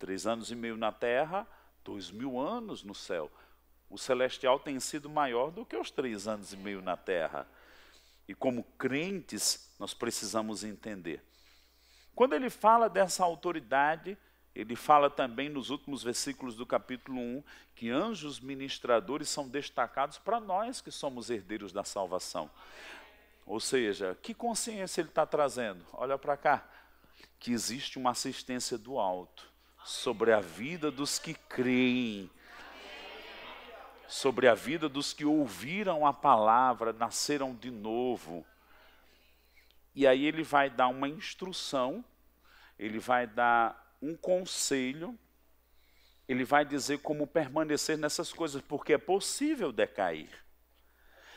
[SPEAKER 1] Três anos e meio na terra, dois mil anos no céu. O celestial tem sido maior do que os três anos e meio na terra. E como crentes, nós precisamos entender quando ele fala dessa autoridade, ele fala também nos últimos versículos do capítulo 1 que anjos ministradores são destacados para nós que somos herdeiros da salvação. Ou seja, que consciência ele está trazendo? Olha para cá, que existe uma assistência do alto sobre a vida dos que creem, sobre a vida dos que ouviram a palavra, nasceram de novo. E aí ele vai dar uma instrução, ele vai dar um conselho, ele vai dizer como permanecer nessas coisas, porque é possível decair.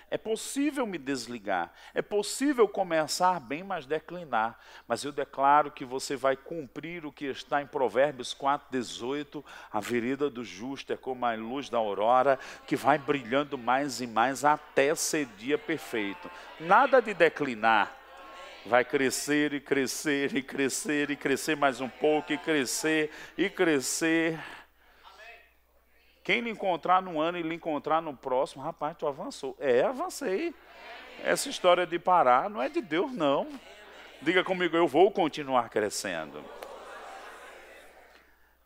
[SPEAKER 1] É possível me desligar, é possível começar bem, mas declinar. Mas eu declaro que você vai cumprir o que está em Provérbios 4,18: a vereda do justo é como a luz da aurora, que vai brilhando mais e mais até ser dia perfeito. Nada de declinar. Vai crescer e crescer e crescer e crescer mais um pouco, e crescer e crescer quem lhe encontrar no ano e lhe encontrar no próximo, rapaz, tu avançou. É, avancei. Essa história de parar não é de Deus, não. Diga comigo, eu vou continuar crescendo.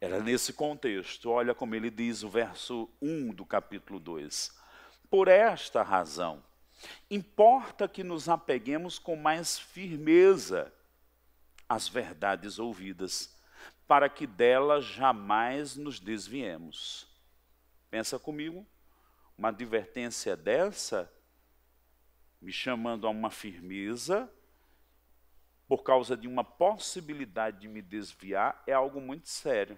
[SPEAKER 1] Era nesse contexto, olha como ele diz o verso 1 do capítulo 2. Por esta razão, importa que nos apeguemos com mais firmeza às verdades ouvidas, para que delas jamais nos desviemos. Pensa comigo, uma advertência dessa, me chamando a uma firmeza, por causa de uma possibilidade de me desviar, é algo muito sério.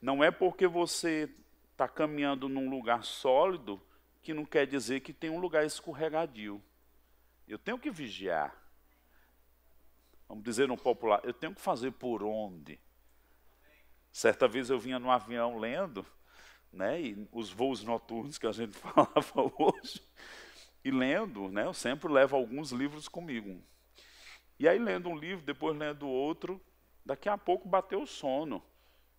[SPEAKER 1] Não é porque você está caminhando num lugar sólido que não quer dizer que tem um lugar escorregadio. Eu tenho que vigiar. Vamos dizer no popular, eu tenho que fazer por onde. Certa vez eu vinha no avião lendo, né, e os voos noturnos que a gente *laughs* falava hoje, e lendo, né, eu sempre levo alguns livros comigo. E aí lendo um livro, depois lendo outro, daqui a pouco bateu o sono.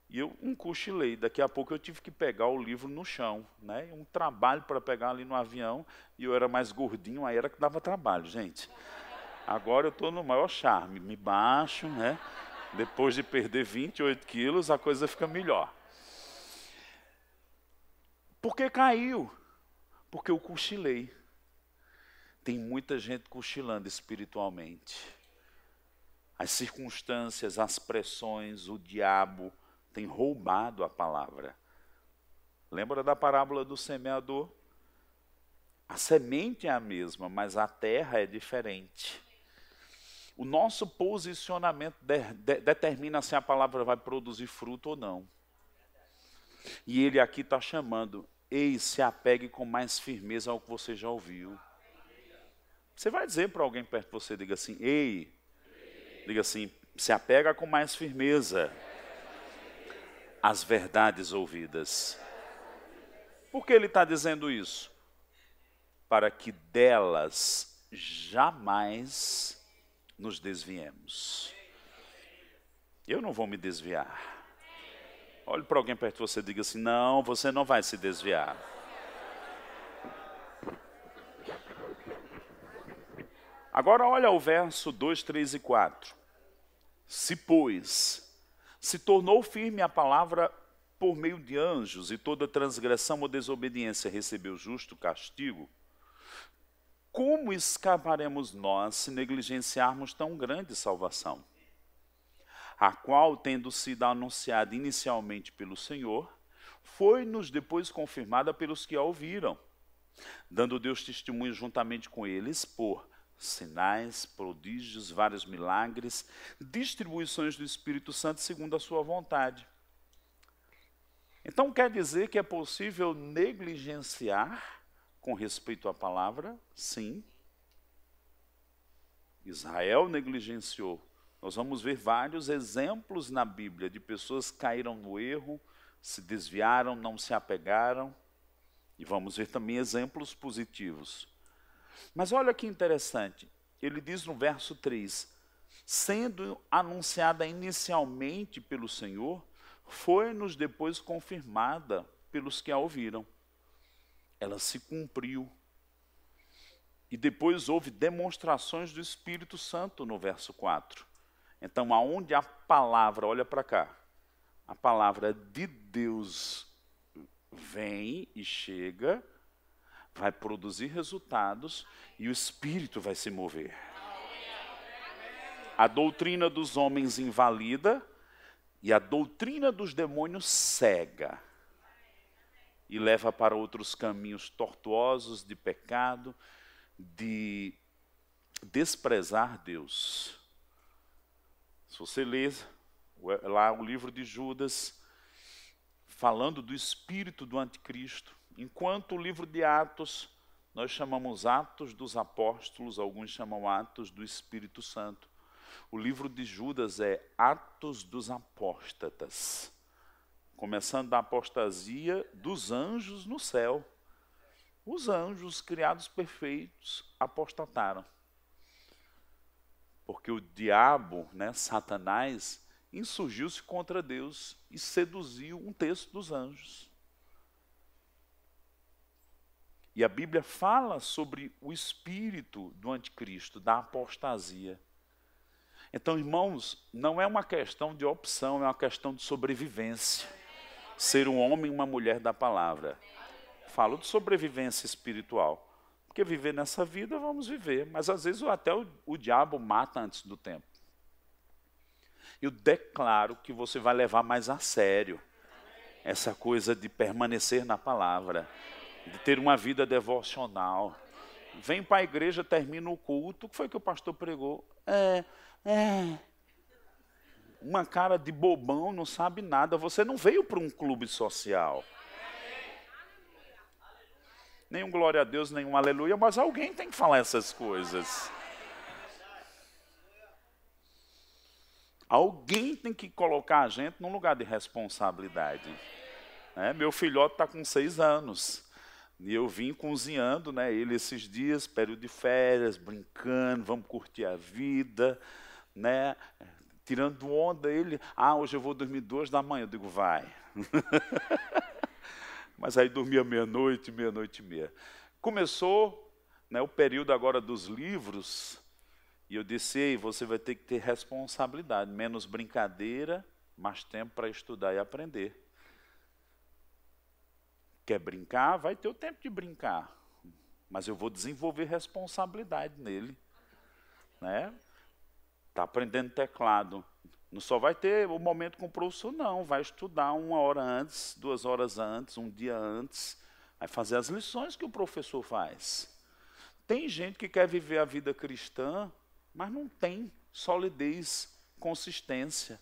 [SPEAKER 1] E eu um cochilei, daqui a pouco eu tive que pegar o livro no chão, né? Um trabalho para pegar ali no avião, e eu era mais gordinho, aí era que dava trabalho, gente. Agora eu estou no maior charme, me baixo, né? Depois de perder 28 quilos, a coisa fica melhor. Por que caiu? Porque eu cochilei. Tem muita gente cochilando espiritualmente. As circunstâncias, as pressões, o diabo tem roubado a palavra. Lembra da parábola do semeador? A semente é a mesma, mas a terra é diferente. O nosso posicionamento de, de, determina se a palavra vai produzir fruto ou não. E ele aqui está chamando Ei, se apegue com mais firmeza ao que você já ouviu. Você vai dizer para alguém perto de você, diga assim, ei, diga assim, se apega com mais firmeza às verdades ouvidas. Por que ele está dizendo isso? Para que delas jamais nos desviemos. Eu não vou me desviar. Olhe para alguém perto de você e diga assim: não, você não vai se desviar. Agora olha o verso 2, 3 e 4. Se, pois, se tornou firme a palavra por meio de anjos, e toda transgressão ou desobediência recebeu justo castigo, como escaparemos nós se negligenciarmos tão grande salvação? A qual, tendo sido anunciada inicialmente pelo Senhor, foi-nos depois confirmada pelos que a ouviram, dando Deus testemunho juntamente com eles por sinais, prodígios, vários milagres, distribuições do Espírito Santo segundo a sua vontade. Então quer dizer que é possível negligenciar com respeito à palavra? Sim. Israel negligenciou nós vamos ver vários exemplos na Bíblia de pessoas que caíram no erro, se desviaram, não se apegaram. E vamos ver também exemplos positivos. Mas olha que interessante, ele diz no verso 3: sendo anunciada inicialmente pelo Senhor, foi-nos depois confirmada pelos que a ouviram. Ela se cumpriu. E depois houve demonstrações do Espírito Santo no verso 4. Então, aonde a palavra, olha para cá, a palavra de Deus vem e chega, vai produzir resultados e o Espírito vai se mover. A doutrina dos homens invalida E a doutrina dos demônios cega e leva para outros caminhos tortuosos de pecado, de desprezar Deus. Se você ler lá o livro de Judas, falando do espírito do anticristo, enquanto o livro de Atos nós chamamos Atos dos Apóstolos, alguns chamam Atos do Espírito Santo. O livro de Judas é Atos dos Apóstatas, começando da apostasia dos anjos no céu. Os anjos criados perfeitos apostataram. Porque o diabo, né, Satanás, insurgiu-se contra Deus e seduziu um terço dos anjos. E a Bíblia fala sobre o espírito do anticristo, da apostasia. Então, irmãos, não é uma questão de opção, é uma questão de sobrevivência. Ser um homem e uma mulher da palavra. Falo de sobrevivência espiritual. Porque viver nessa vida, vamos viver. Mas às vezes até o, o diabo mata antes do tempo. Eu declaro que você vai levar mais a sério essa coisa de permanecer na palavra de ter uma vida devocional. Vem para a igreja, termina o culto. O que foi que o pastor pregou? É, é. Uma cara de bobão, não sabe nada. Você não veio para um clube social. Nenhum glória a Deus, nenhum aleluia, mas alguém tem que falar essas coisas. Alguém tem que colocar a gente num lugar de responsabilidade. É, meu filhote está com seis anos. E eu vim cozinhando, né, ele esses dias, período de férias, brincando, vamos curtir a vida, né, tirando onda, ele, ah, hoje eu vou dormir duas da manhã, eu digo, vai. *laughs* Mas aí dormia meia-noite, meia-noite e meia. Começou né, o período agora dos livros, e eu disse, ei, você vai ter que ter responsabilidade, menos brincadeira, mais tempo para estudar e aprender. Quer brincar? Vai ter o tempo de brincar. Mas eu vou desenvolver responsabilidade nele. Né? Está aprendendo teclado. Não só vai ter o momento com o professor, não. Vai estudar uma hora antes, duas horas antes, um dia antes. Vai fazer as lições que o professor faz. Tem gente que quer viver a vida cristã, mas não tem solidez, consistência.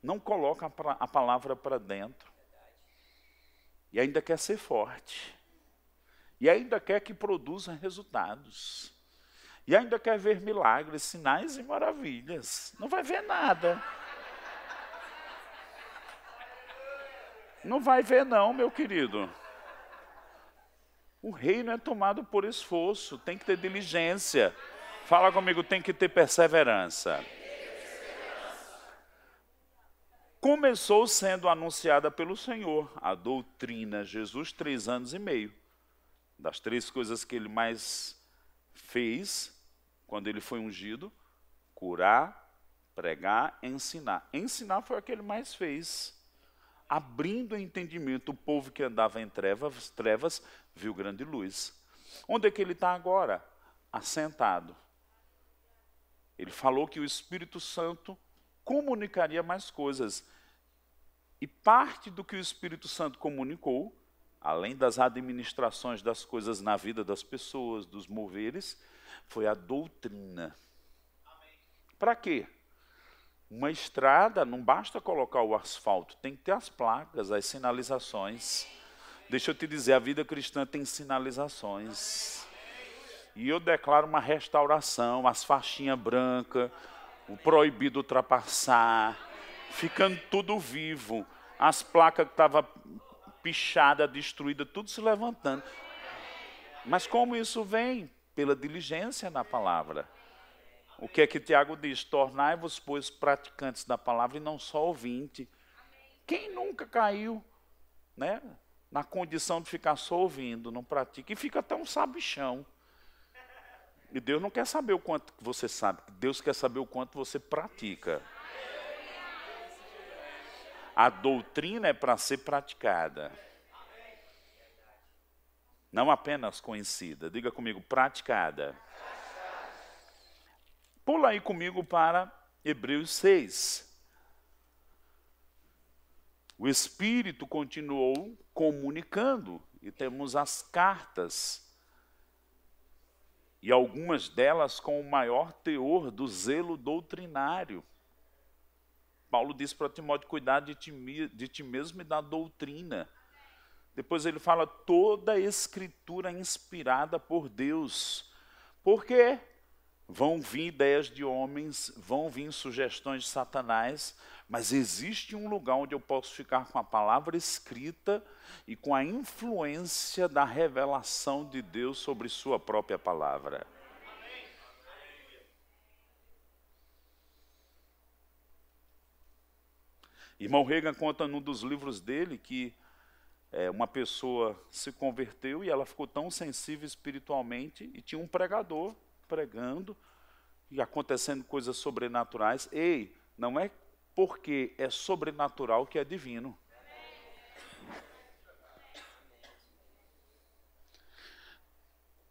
[SPEAKER 1] Não coloca a palavra para dentro e ainda quer ser forte, e ainda quer que produza resultados, e ainda quer ver milagres, sinais e maravilhas. Não vai ver nada. Não vai ver, não, meu querido. O reino é tomado por esforço, tem que ter diligência. Fala comigo, tem que ter perseverança começou sendo anunciada pelo Senhor, a doutrina, Jesus, três anos e meio. Das três coisas que ele mais fez quando ele foi ungido: curar, pregar, ensinar. Ensinar foi o que ele mais fez. Abrindo o entendimento, o povo que andava em trevas, trevas viu grande luz. Onde é que ele está agora? Assentado. Ele falou que o Espírito Santo comunicaria mais coisas. E parte do que o Espírito Santo comunicou, além das administrações das coisas na vida das pessoas, dos moveres, foi a doutrina. Para quê? Uma estrada não basta colocar o asfalto, tem que ter as placas, as sinalizações. Deixa eu te dizer, a vida cristã tem sinalizações. E eu declaro uma restauração, as faixinhas brancas, o proibido ultrapassar, ficando tudo vivo. As placas que estavam pichadas, destruídas, tudo se levantando. Mas como isso vem? Pela diligência na palavra. O que é que Tiago diz? Tornai-vos, pois, praticantes da palavra e não só ouvinte. Quem nunca caiu né, na condição de ficar só ouvindo, não pratica, e fica até um sabichão. E Deus não quer saber o quanto você sabe, Deus quer saber o quanto você pratica. A doutrina é para ser praticada. Não apenas conhecida. Diga comigo, praticada. Pula aí comigo para Hebreus 6. O Espírito continuou comunicando, e temos as cartas, e algumas delas com o maior teor do zelo doutrinário. Paulo diz para Timóteo: cuidar de ti, de ti mesmo e da doutrina. Depois ele fala toda escritura inspirada por Deus. Por quê? Vão vir ideias de homens, vão vir sugestões de Satanás, mas existe um lugar onde eu posso ficar com a palavra escrita e com a influência da revelação de Deus sobre Sua própria palavra. Irmão Reagan conta num dos livros dele que é, uma pessoa se converteu e ela ficou tão sensível espiritualmente e tinha um pregador pregando e acontecendo coisas sobrenaturais. Ei, não é porque é sobrenatural que é divino.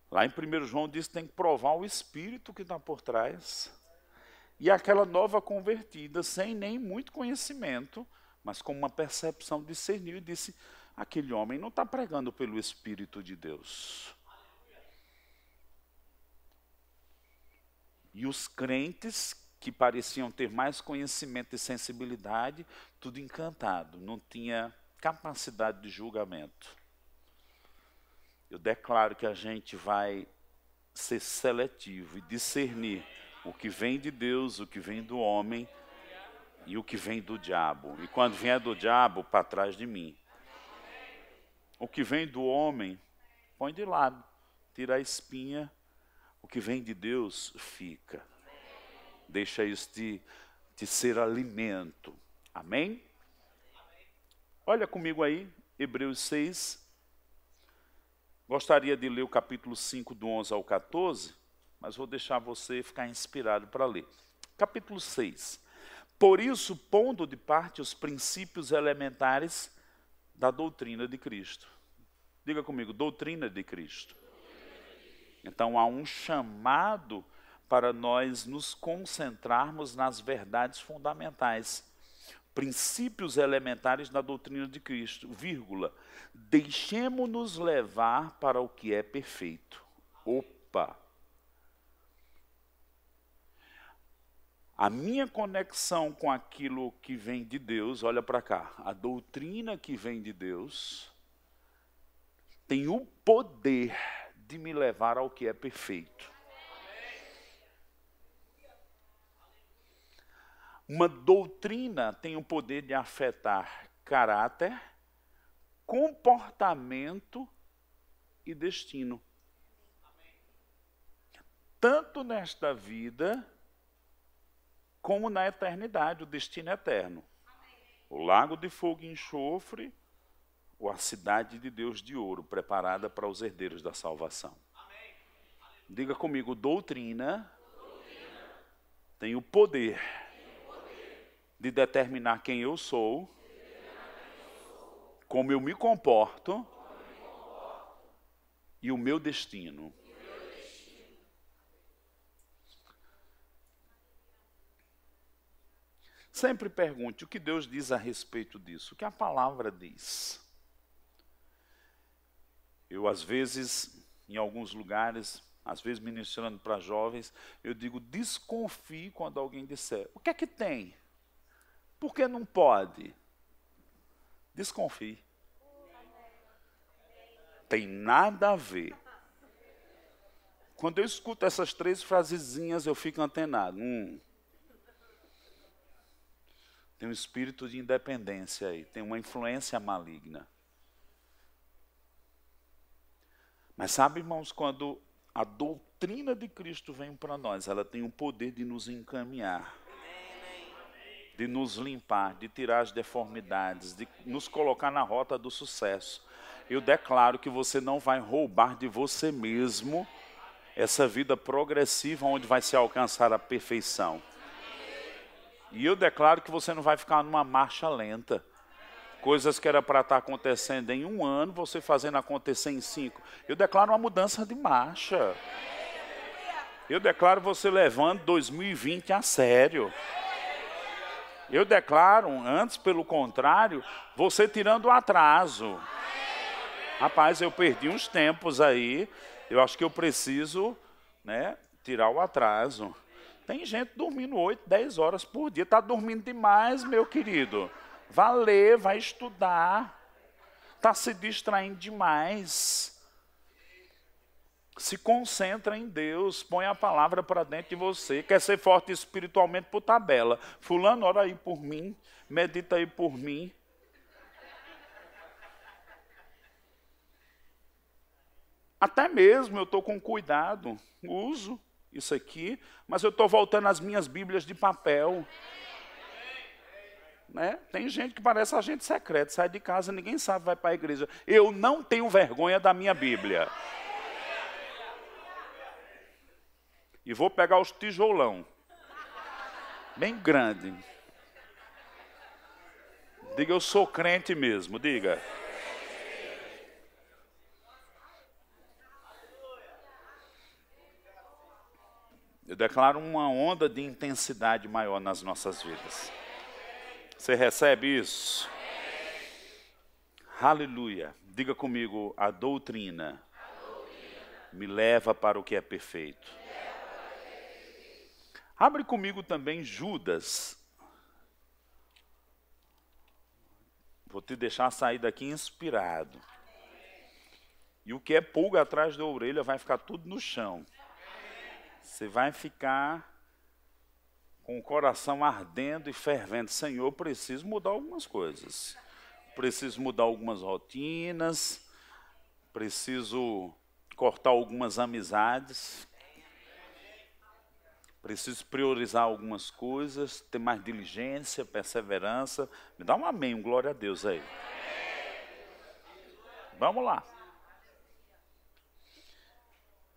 [SPEAKER 1] Lá em 1 João diz que tem que provar o espírito que está por trás. E aquela nova convertida, sem nem muito conhecimento, mas com uma percepção discerniu e disse: aquele homem não está pregando pelo Espírito de Deus. E os crentes que pareciam ter mais conhecimento e sensibilidade, tudo encantado, não tinha capacidade de julgamento. Eu declaro que a gente vai ser seletivo e discernir o que vem de Deus, o que vem do homem e o que vem do diabo. E quando vier do diabo, para trás de mim. O que vem do homem, põe de lado, tira a espinha. O que vem de Deus, fica. Deixa isso de, ser alimento. Amém? Olha comigo aí, Hebreus 6. Gostaria de ler o capítulo 5, do 11 ao 14, mas vou deixar você ficar inspirado para ler. Capítulo 6. Por isso, pondo de parte os princípios elementares da doutrina de Cristo. Diga comigo, doutrina de Cristo. Então há um chamado para nós nos concentrarmos nas verdades fundamentais, princípios elementares da doutrina de Cristo, vírgula, deixemos-nos levar para o que é perfeito. Opa! A minha conexão com aquilo que vem de Deus, olha para cá, a doutrina que vem de Deus, tem o poder de me levar ao que é perfeito. Uma doutrina tem o poder de afetar caráter, comportamento e destino. Tanto nesta vida, como na eternidade, o destino é eterno. O lago de fogo e enxofre a cidade de Deus de ouro, preparada para os herdeiros da salvação. Amém. Diga comigo, doutrina, doutrina. tem o poder, tem o poder de determinar quem eu sou, como eu eu me comporto e o meu destino. Sempre pergunte o que Deus diz a respeito disso, o que a palavra diz. Eu, às vezes, em alguns lugares, às vezes ministrando para jovens, eu digo: desconfie quando alguém disser: o que é que tem? Por que não pode? Desconfie. Tem nada a ver. Quando eu escuto essas três frasezinhas, eu fico antenado. Hum. Tem um espírito de independência aí, tem uma influência maligna. Mas sabe, irmãos, quando a doutrina de Cristo vem para nós, ela tem o poder de nos encaminhar, de nos limpar, de tirar as deformidades, de nos colocar na rota do sucesso. Eu declaro que você não vai roubar de você mesmo essa vida progressiva onde vai se alcançar a perfeição. E eu declaro que você não vai ficar numa marcha lenta. Coisas que era para estar tá acontecendo em um ano, você fazendo acontecer em cinco. Eu declaro uma mudança de marcha. Eu declaro você levando 2020 a sério. Eu declaro, antes, pelo contrário, você tirando o atraso. Rapaz, eu perdi uns tempos aí. Eu acho que eu preciso né, tirar o atraso. Tem gente dormindo 8, 10 horas por dia. Está dormindo demais, meu querido. Vá ler, vai estudar. Está se distraindo demais. Se concentra em Deus, põe a palavra para dentro de você. Quer ser forte espiritualmente por tabela. Fulano, ora aí por mim. Medita aí por mim. Até mesmo eu estou com cuidado, uso isso aqui, mas eu estou voltando às minhas Bíblias de papel. Né? Tem gente que parece agente secreto, sai de casa, ninguém sabe, vai para a igreja. Eu não tenho vergonha da minha Bíblia. E vou pegar os tijolão, bem grande. Diga, eu sou crente mesmo, diga. Eu declaro uma onda de intensidade maior nas nossas vidas. Você recebe isso? Aleluia. Diga comigo, a doutrina, me leva para o que é perfeito. Abre comigo também Judas. Vou te deixar sair daqui inspirado. E o que é pulga atrás da orelha vai ficar tudo no chão. Você vai ficar com o coração ardendo e fervendo. Senhor, preciso mudar algumas coisas. Preciso mudar algumas rotinas. Preciso cortar algumas amizades. Preciso priorizar algumas coisas, ter mais diligência, perseverança. Me dá um amém, um glória a Deus aí. Vamos lá.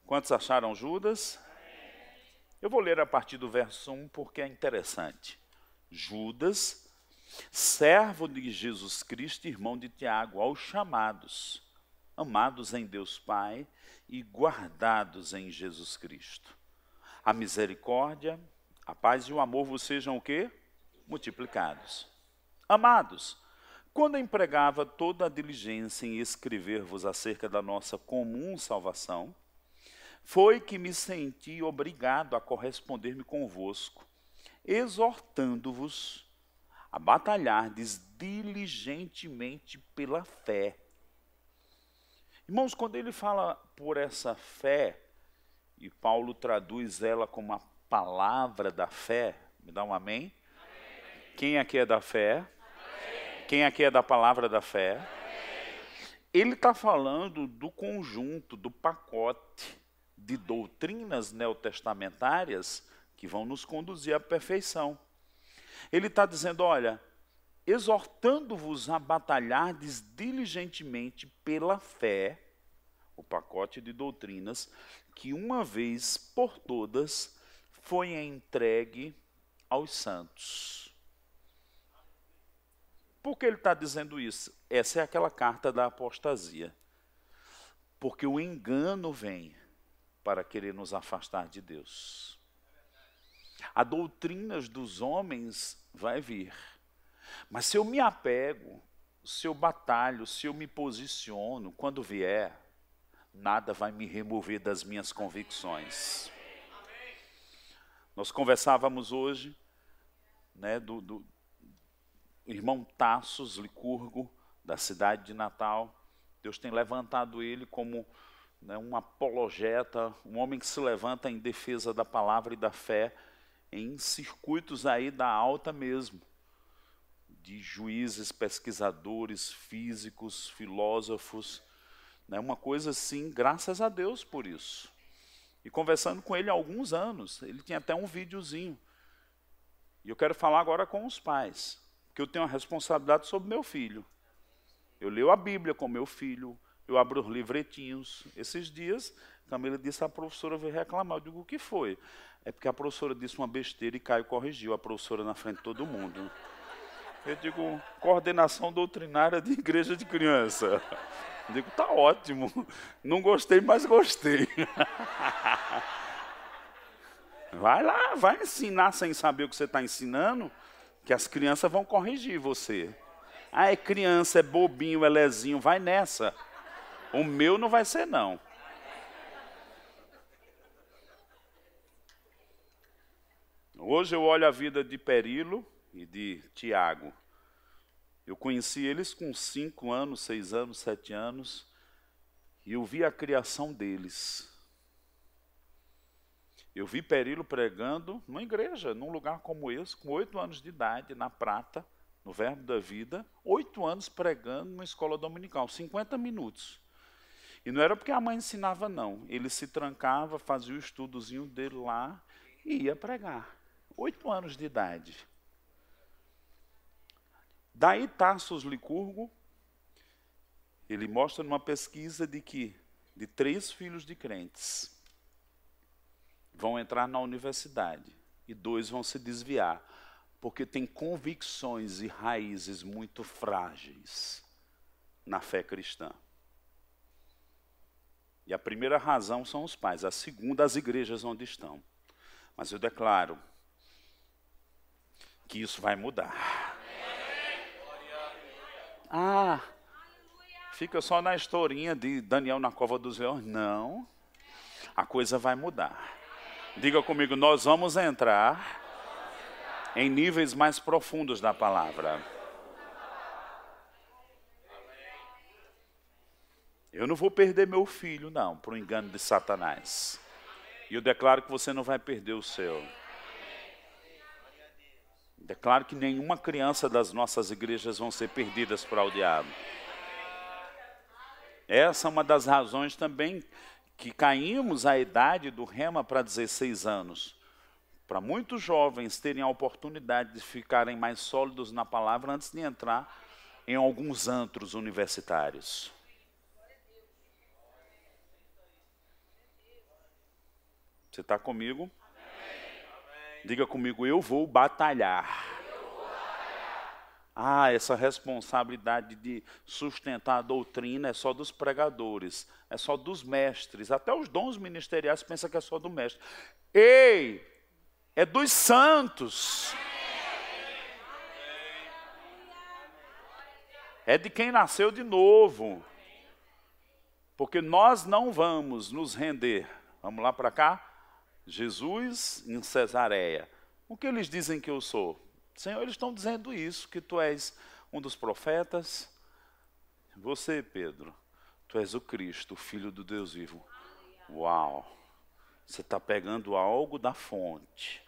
[SPEAKER 1] Quantos acharam Judas? Eu vou ler a partir do verso 1 porque é interessante. Judas, servo de Jesus Cristo, irmão de Tiago, aos chamados, amados em Deus Pai e guardados em Jesus Cristo. A misericórdia, a paz e o amor vos sejam o quê? Multiplicados. Amados, quando empregava toda a diligência em escrever-vos acerca da nossa comum salvação, foi que me senti obrigado a corresponder-me convosco, exortando-vos a batalhardes diligentemente pela fé. Irmãos, quando ele fala por essa fé, e Paulo traduz ela como a palavra da fé, me dá um amém? amém. Quem aqui é da fé? Amém. Quem aqui é da palavra da fé? Amém. Ele está falando do conjunto, do pacote de doutrinas neotestamentárias que vão nos conduzir à perfeição. Ele está dizendo: olha, exortando-vos a batalhardes diligentemente pela fé, o pacote de doutrinas que uma vez por todas foi entregue aos santos. Por que ele está dizendo isso? Essa é aquela carta da apostasia. Porque o engano vem para querer nos afastar de Deus. A doutrina dos homens vai vir. Mas se eu me apego, se eu batalho, se eu me posiciono, quando vier, nada vai me remover das minhas convicções. Nós conversávamos hoje, né, do, do irmão Tassos Licurgo, da cidade de Natal. Deus tem levantado ele como né, um apologeta, um homem que se levanta em defesa da palavra e da fé em circuitos aí da alta mesmo, de juízes, pesquisadores, físicos, filósofos, né, uma coisa assim, graças a Deus por isso. E conversando com ele há alguns anos, ele tinha até um videozinho. E eu quero falar agora com os pais, que eu tenho a responsabilidade sobre meu filho. Eu leio a Bíblia com meu filho, eu abro os livretinhos. Esses dias, Camila disse, a professora veio reclamar. Eu digo, o que foi? É porque a professora disse uma besteira e Caio corrigiu a professora na frente de todo mundo. Eu digo, coordenação doutrinária de igreja de criança. Eu digo, tá ótimo. Não gostei, mas gostei. *laughs* Vai lá, vai ensinar sem saber o que você está ensinando. Que as crianças vão corrigir você. Ah, é criança, é bobinho, é lezinho, vai nessa. O meu não vai ser, não. Hoje eu olho a vida de Perilo e de Tiago. Eu conheci eles com cinco anos, seis anos, sete anos, e eu vi a criação deles. Eu vi Perilo pregando numa igreja, num lugar como esse, com oito anos de idade, na Prata, no Verbo da Vida, oito anos pregando numa escola dominical, 50 minutos. E não era porque a mãe ensinava, não. Ele se trancava, fazia o estudozinho dele lá e ia pregar. Oito anos de idade. Daí Tarsus Licurgo, ele mostra numa pesquisa de que de três filhos de crentes vão entrar na universidade e dois vão se desviar, porque tem convicções e raízes muito frágeis na fé cristã. E a primeira razão são os pais, a segunda, as igrejas onde estão. Mas eu declaro que isso vai mudar. Ah, fica só na historinha de Daniel na cova dos leões. Não, a coisa vai mudar. Diga comigo, nós vamos entrar em níveis mais profundos da palavra. Eu não vou perder meu filho, não, por um engano de Satanás. E eu declaro que você não vai perder o seu. Declaro que nenhuma criança das nossas igrejas vão ser perdidas para o diabo. Essa é uma das razões também que caímos à idade do rema para 16 anos. Para muitos jovens terem a oportunidade de ficarem mais sólidos na palavra antes de entrar em alguns antros universitários. Você está comigo? Diga comigo, eu vou batalhar. Ah, essa responsabilidade de sustentar a doutrina é só dos pregadores, é só dos mestres. Até os dons ministeriais pensam que é só do mestre. Ei, é dos santos. É de quem nasceu de novo. Porque nós não vamos nos render. Vamos lá para cá? Jesus em Cesareia. O que eles dizem que eu sou? Senhor, eles estão dizendo isso, que tu és um dos profetas. Você, Pedro, tu és o Cristo, o Filho do Deus vivo. Uau! Você está pegando algo da fonte.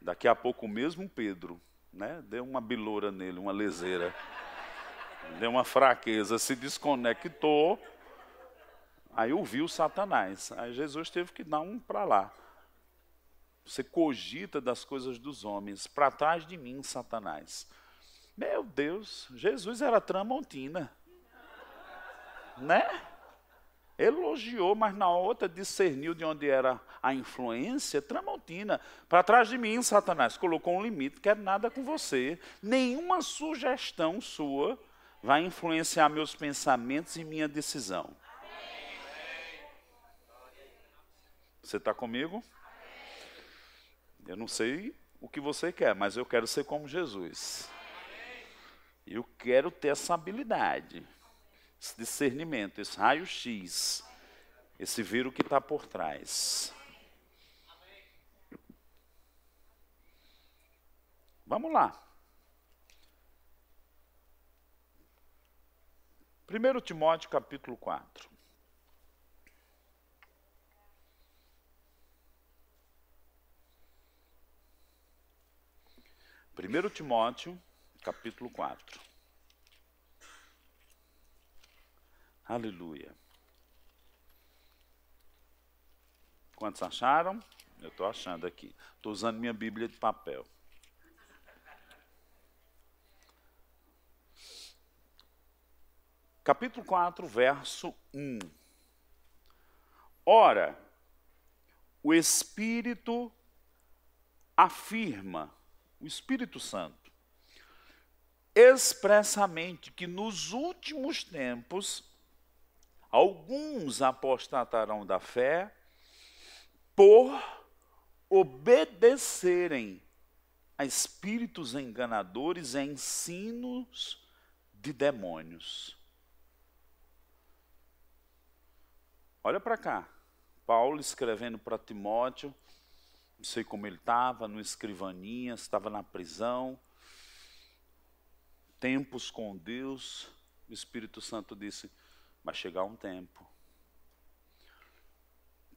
[SPEAKER 1] Daqui a pouco mesmo Pedro, né? Deu uma biloura nele, uma leseira. Deu uma fraqueza, se desconectou Aí ouviu Satanás. Aí Jesus teve que dar um para lá. Você cogita das coisas dos homens, para trás de mim, Satanás. Meu Deus, Jesus era tramontina. Né? Elogiou, mas na outra discerniu de onde era a influência, tramontina. Para trás de mim, Satanás, colocou um limite, quero nada com você. Nenhuma sugestão sua vai influenciar meus pensamentos e minha decisão. Você está comigo? Eu não sei o que você quer, mas eu quero ser como Jesus. Eu quero ter essa habilidade, esse discernimento, esse raio-x, esse o que está por trás. Vamos lá. 1 Timóteo capítulo 4. 1 Timóteo, capítulo 4. Aleluia. Quantos acharam? Eu estou achando aqui. Estou usando minha Bíblia de papel. Capítulo 4, verso 1. Ora, o Espírito afirma o Espírito Santo, expressamente que nos últimos tempos alguns apostatarão da fé por obedecerem a espíritos enganadores e ensinos de demônios. Olha para cá. Paulo escrevendo para Timóteo, não sei como ele estava, no escrivaninha, estava na prisão, tempos com Deus, o Espírito Santo disse: vai chegar um tempo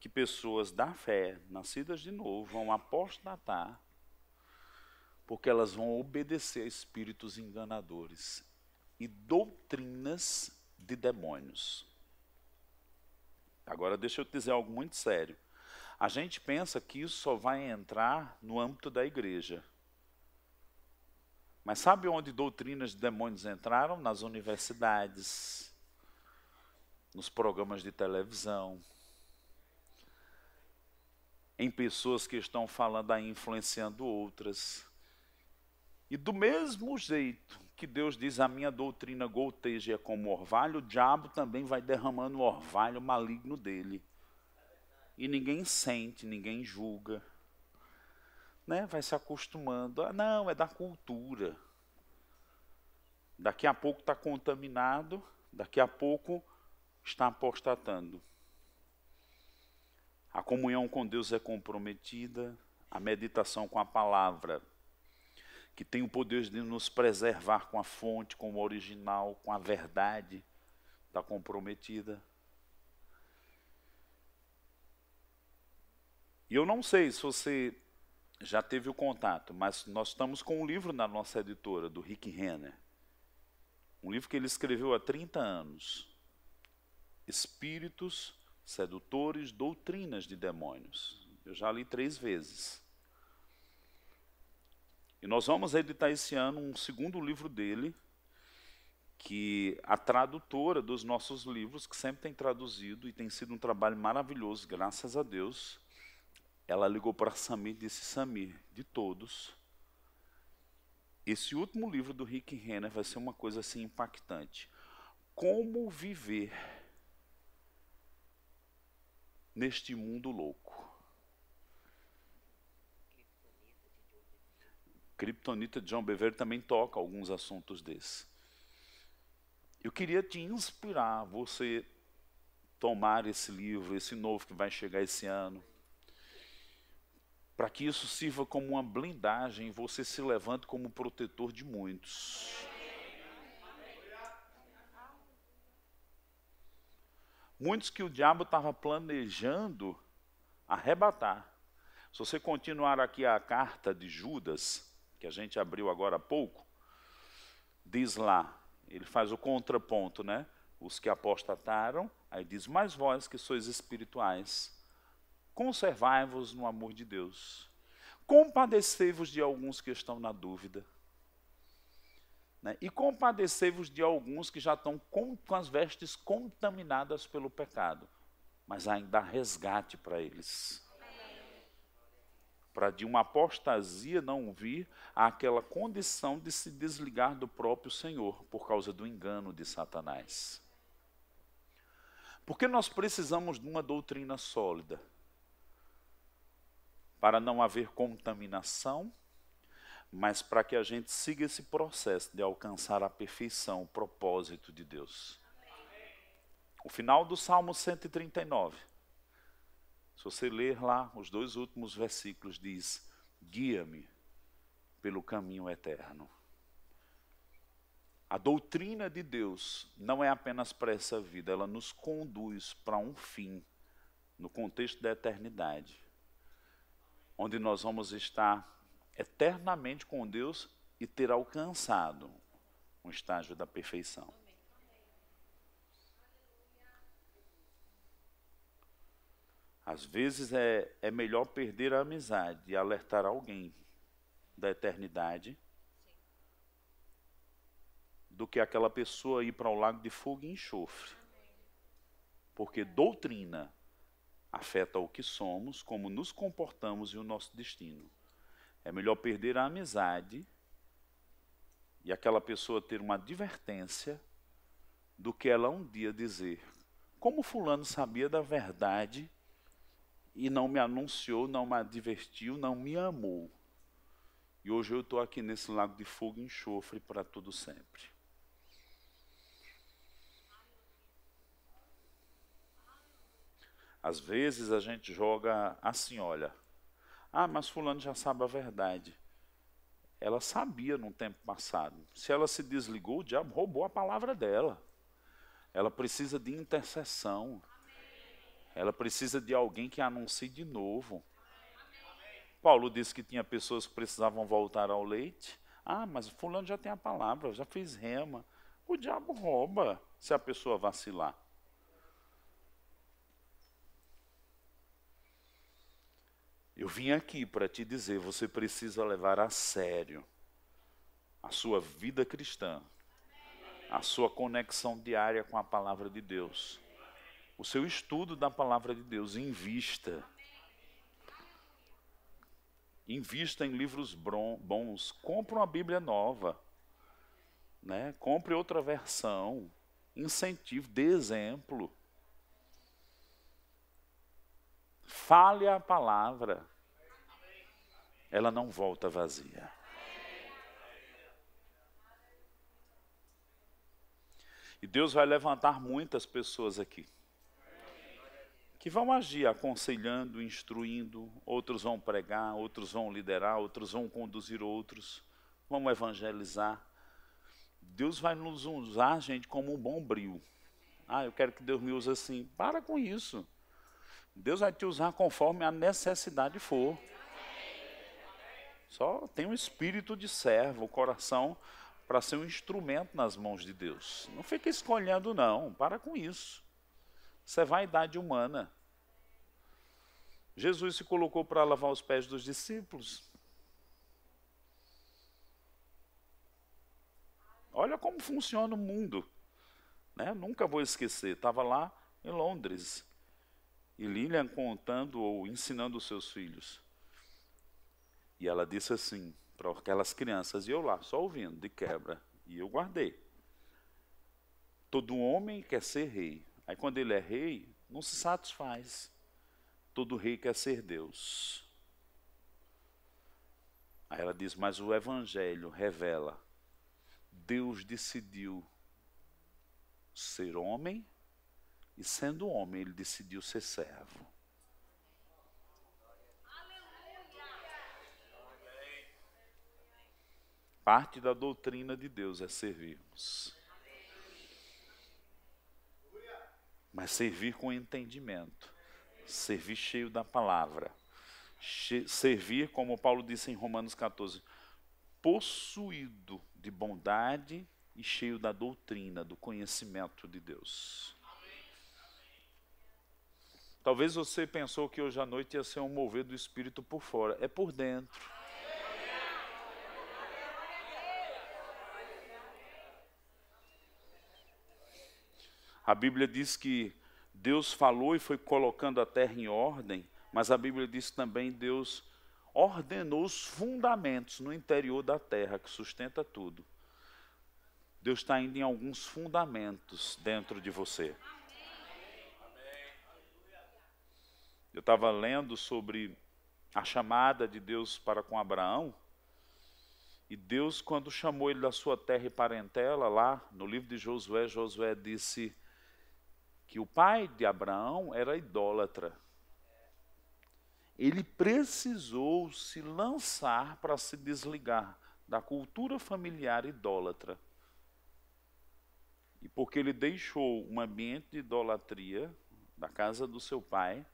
[SPEAKER 1] que pessoas da fé, nascidas de novo, vão apostatar, porque elas vão obedecer a espíritos enganadores e doutrinas de demônios. Agora, deixa eu te dizer algo muito sério. A gente pensa que isso só vai entrar no âmbito da igreja. Mas sabe onde doutrinas de demônios entraram? Nas universidades, nos programas de televisão, em pessoas que estão falando aí, influenciando outras. E do mesmo jeito que Deus diz, a minha doutrina goteja como orvalho, o diabo também vai derramando o orvalho maligno dele. E ninguém sente, ninguém julga. Né? Vai se acostumando. Ah, não, é da cultura. Daqui a pouco está contaminado, daqui a pouco está apostatando. A comunhão com Deus é comprometida, a meditação com a palavra, que tem o poder de nos preservar com a fonte, com o original, com a verdade, está comprometida. E eu não sei se você já teve o contato, mas nós estamos com um livro na nossa editora, do Rick Renner. Um livro que ele escreveu há 30 anos. Espíritos sedutores, doutrinas de demônios. Eu já li três vezes. E nós vamos editar esse ano um segundo livro dele, que a tradutora dos nossos livros, que sempre tem traduzido e tem sido um trabalho maravilhoso, graças a Deus, ela ligou para Samir e disse: Samir, de todos, esse último livro do Rick Renner vai ser uma coisa assim impactante. Como viver neste mundo louco. Kryptonita de John Bever também toca alguns assuntos desses. Eu queria te inspirar, você tomar esse livro, esse novo que vai chegar esse ano, para que isso sirva como uma blindagem e você se levante como protetor de muitos. Muitos que o diabo estava planejando arrebatar. Se você continuar aqui a carta de Judas, que a gente abriu agora há pouco, diz lá, ele faz o contraponto, né? Os que apostataram, aí diz, mas vós que sois espirituais, conservai-vos no amor de Deus. Compadecei-vos de alguns que estão na dúvida. Né? E compadecei-vos de alguns que já estão com, com as vestes contaminadas pelo pecado, mas ainda há resgate para eles. Para de uma apostasia não vir àquela condição de se desligar do próprio Senhor por causa do engano de Satanás. Porque nós precisamos de uma doutrina sólida para não haver contaminação mas para que a gente siga esse processo de alcançar a perfeição, o propósito de Deus. O final do Salmo 139, se você ler lá os dois últimos versículos, diz: Guia-me pelo caminho eterno. A doutrina de Deus não é apenas para essa vida, ela nos conduz para um fim, no contexto da eternidade, onde nós vamos estar eternamente com Deus e ter alcançado um estágio da perfeição. Às vezes é, é melhor perder a amizade e alertar alguém da eternidade do que aquela pessoa ir para o lago de fogo e enxofre. Porque doutrina afeta o que somos, como nos comportamos e o nosso destino. É melhor perder a amizade e aquela pessoa ter uma advertência do que ela um dia dizer: Como Fulano sabia da verdade e não me anunciou, não me advertiu, não me amou. E hoje eu estou aqui nesse lago de fogo e enxofre para tudo sempre. Às vezes a gente joga assim, olha. Ah, mas fulano já sabe a verdade. Ela sabia no tempo passado. Se ela se desligou, o diabo roubou a palavra dela. Ela precisa de intercessão. Ela precisa de alguém que anuncie de novo. Paulo disse que tinha pessoas que precisavam voltar ao leite. Ah, mas fulano já tem a palavra, já fez rema. O diabo rouba se a pessoa vacilar. Eu vim aqui para te dizer, você precisa levar a sério a sua vida cristã, a sua conexão diária com a palavra de Deus, o seu estudo da palavra de Deus, invista. Invista em livros bons, compre uma Bíblia nova, né? compre outra versão, incentive, dê exemplo. Fale a palavra. Ela não volta vazia. E Deus vai levantar muitas pessoas aqui que vão agir aconselhando, instruindo, outros vão pregar, outros vão liderar, outros vão conduzir outros, vão evangelizar. Deus vai nos usar, gente, como um bom brilho. Ah, eu quero que Deus me use assim. Para com isso. Deus vai te usar conforme a necessidade for. Só tem um espírito de servo, o coração para ser um instrumento nas mãos de Deus. Não fica escolhendo, não. Para com isso. Isso é vaidade humana. Jesus se colocou para lavar os pés dos discípulos. Olha como funciona o mundo. Né? Nunca vou esquecer. Estava lá em Londres. E Lilian contando ou ensinando os seus filhos. E ela disse assim para aquelas crianças, e eu lá, só ouvindo, de quebra. E eu guardei. Todo homem quer ser rei. Aí quando ele é rei, não se satisfaz. Todo rei quer ser Deus. Aí ela diz, mas o Evangelho revela: Deus decidiu ser homem e sendo homem, ele decidiu ser servo. Parte da doutrina de Deus é servirmos. Mas servir com entendimento. Servir cheio da palavra. Servir, como Paulo disse em Romanos 14, possuído de bondade e cheio da doutrina, do conhecimento de Deus. Talvez você pensou que hoje à noite ia ser um mover do Espírito por fora. É por dentro. A Bíblia diz que Deus falou e foi colocando a terra em ordem, mas a Bíblia diz também Deus ordenou os fundamentos no interior da terra que sustenta tudo. Deus está indo em alguns fundamentos dentro de você. Eu estava lendo sobre a chamada de Deus para com Abraão. E Deus, quando chamou ele da sua terra e parentela, lá no livro de Josué, Josué disse que o pai de Abraão era idólatra. Ele precisou se lançar para se desligar da cultura familiar idólatra. E porque ele deixou um ambiente de idolatria da casa do seu pai,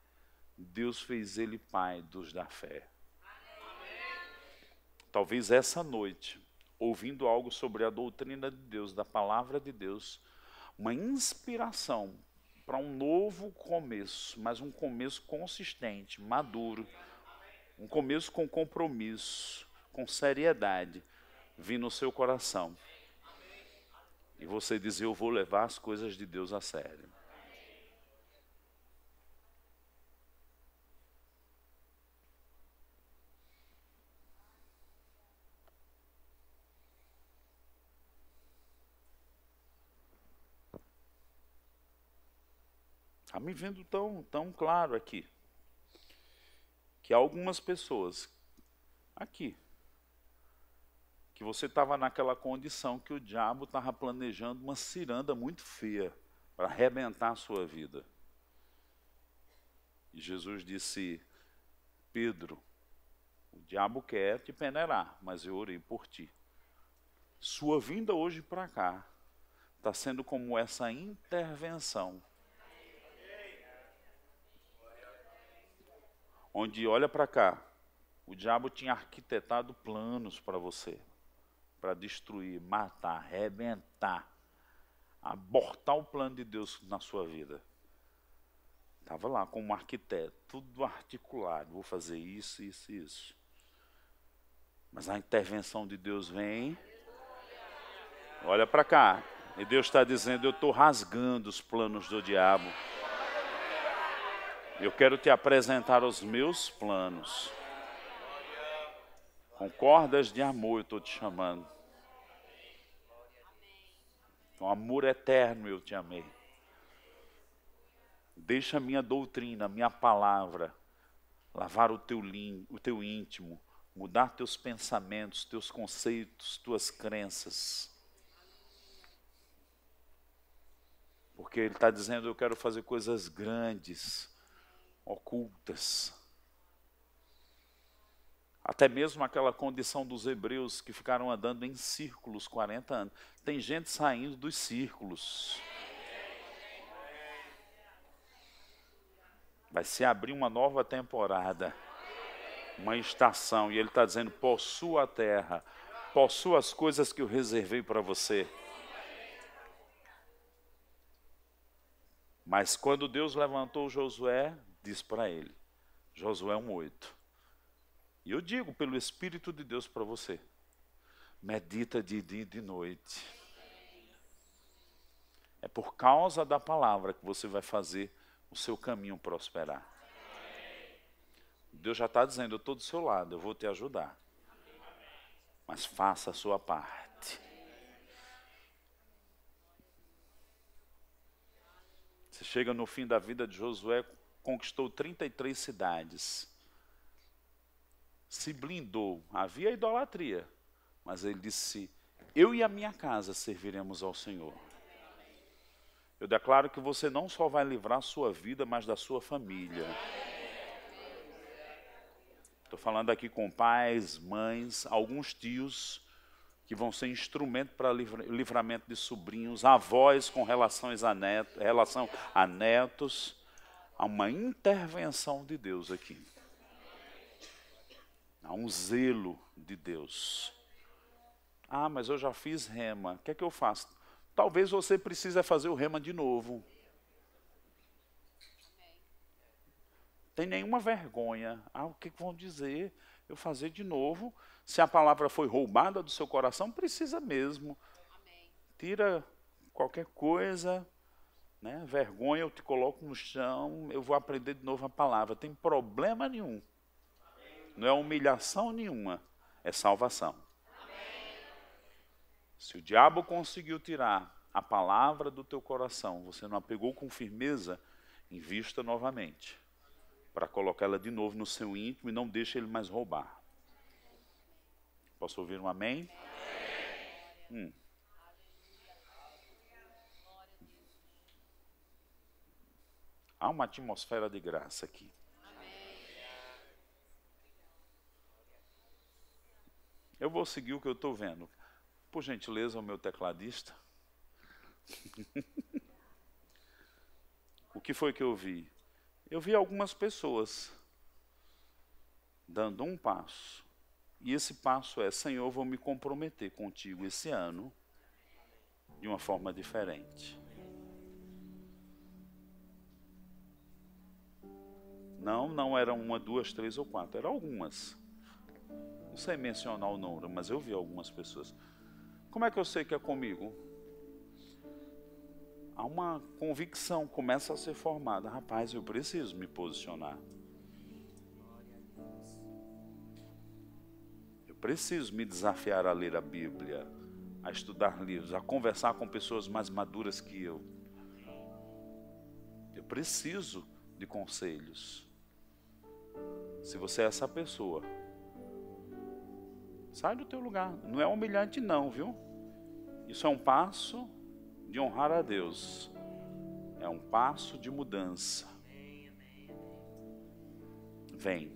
[SPEAKER 1] Deus fez ele pai dos da fé. Talvez essa noite, ouvindo algo sobre a doutrina de Deus, da palavra de Deus, uma inspiração para um novo começo, mas um começo consistente, maduro, um começo com compromisso, com seriedade, vir no seu coração. E você dizer: Eu vou levar as coisas de Deus a sério. Está me vendo tão, tão claro aqui. Que algumas pessoas, aqui, que você estava naquela condição que o diabo estava planejando uma ciranda muito feia para arrebentar a sua vida. E Jesus disse: Pedro, o diabo quer te peneirar, mas eu orei por ti. Sua vinda hoje para cá está sendo como essa intervenção. Onde olha para cá, o diabo tinha arquitetado planos para você para destruir, matar, arrebentar, abortar o plano de Deus na sua vida. Estava lá como arquiteto, tudo articulado, vou fazer isso, isso, isso. Mas a intervenção de Deus vem. Olha para cá. E Deus está dizendo: Eu estou rasgando os planos do diabo. Eu quero te apresentar os meus planos. Com cordas de amor eu estou te chamando. Com amor eterno eu te amei. Deixa a minha doutrina, a minha palavra, lavar o teu, o teu íntimo, mudar teus pensamentos, teus conceitos, tuas crenças. Porque Ele está dizendo: Eu quero fazer coisas grandes, ocultas. Até mesmo aquela condição dos hebreus que ficaram andando em círculos 40 anos. Tem gente saindo dos círculos. Vai se abrir uma nova temporada, uma estação, e ele está dizendo: possua a terra, possua as coisas que eu reservei para você. Mas quando Deus levantou Josué, diz para ele, Josué 1,8. E eu digo pelo Espírito de Deus para você: medita de dia e de noite. É por causa da palavra que você vai fazer o seu caminho prosperar. Deus já está dizendo: eu estou do seu lado, eu vou te ajudar. Mas faça a sua parte. Você chega no fim da vida de Josué, conquistou 33 cidades se blindou. Havia idolatria, mas ele disse: Eu e a minha casa serviremos ao Senhor. Eu declaro que você não só vai livrar a sua vida, mas da sua família. Estou falando aqui com pais, mães, alguns tios que vão ser instrumento para livramento de sobrinhos, avós com relação a netos. Há uma intervenção de Deus aqui. Há um zelo de Deus. Ah, mas eu já fiz rema. O que é que eu faço? Talvez você precise fazer o rema de novo. Tem nenhuma vergonha. Ah, o que vão dizer? Eu fazer de novo. Se a palavra foi roubada do seu coração, precisa mesmo. Tira qualquer coisa, né? Vergonha, eu te coloco no chão, eu vou aprender de novo a palavra. Tem problema nenhum. Não é humilhação nenhuma, é salvação. Amém. Se o diabo conseguiu tirar a palavra do teu coração, você não a pegou com firmeza, invista novamente para colocá-la de novo no seu íntimo e não deixe ele mais roubar. Posso ouvir um amém? amém. Hum. Há uma atmosfera de graça aqui. Eu vou seguir o que eu estou vendo. Por gentileza, o meu tecladista. *laughs* o que foi que eu vi? Eu vi algumas pessoas dando um passo. E esse passo é: Senhor, vou me comprometer contigo esse ano de uma forma diferente. Não, não eram uma, duas, três ou quatro, eram algumas. Não sei mencionar o número, mas eu vi algumas pessoas. Como é que eu sei que é comigo? Há uma convicção, começa a ser formada. Rapaz, eu preciso me posicionar. Eu preciso me desafiar a ler a Bíblia, a estudar livros, a conversar com pessoas mais maduras que eu. Eu preciso de conselhos. Se você é essa pessoa, Sai do teu lugar. Não é humilhante, não, viu? Isso é um passo de honrar a Deus. É um passo de mudança. Vem.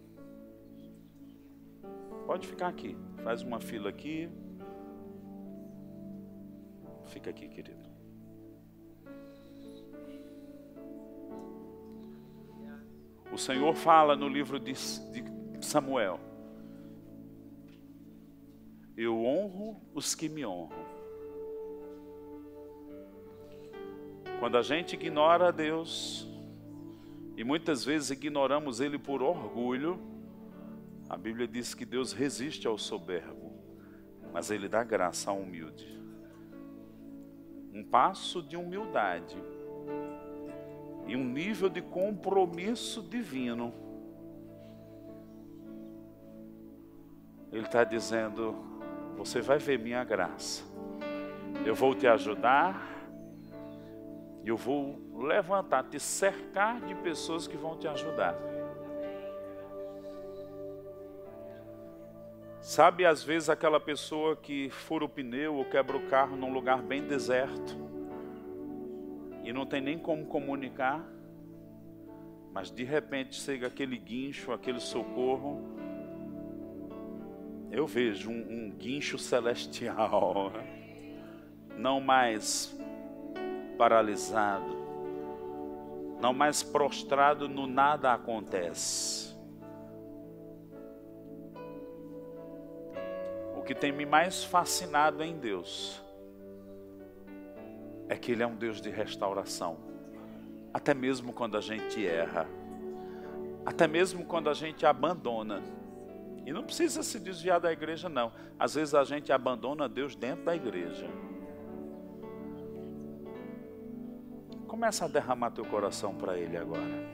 [SPEAKER 1] Pode ficar aqui. Faz uma fila aqui. Fica aqui, querido. O Senhor fala no livro de, Samuel: Eu honro os que me honram. Quando a gente ignora Deus, e muitas vezes ignoramos Ele por orgulho, a Bíblia diz que Deus resiste ao soberbo, mas Ele dá graça ao humilde. Um passo de humildade e um nível de compromisso divino. Ele está dizendo: Você vai ver minha graça, eu vou te ajudar, eu vou levantar, te cercar de pessoas que vão te ajudar. Sabe, às vezes, aquela pessoa que fura o pneu ou quebra o carro num lugar bem deserto e não tem nem como comunicar, mas de repente chega aquele guincho, aquele socorro. Eu vejo um, um guincho celestial, *laughs* não mais paralisado, não mais prostrado no nada acontece. O que tem me mais fascinado em Deus é que Ele é um Deus de restauração. Até mesmo quando a gente erra, até mesmo quando a gente abandona. E não precisa se desviar da igreja, não. Às vezes a gente abandona Deus dentro da igreja. Começa a derramar teu coração para Ele agora.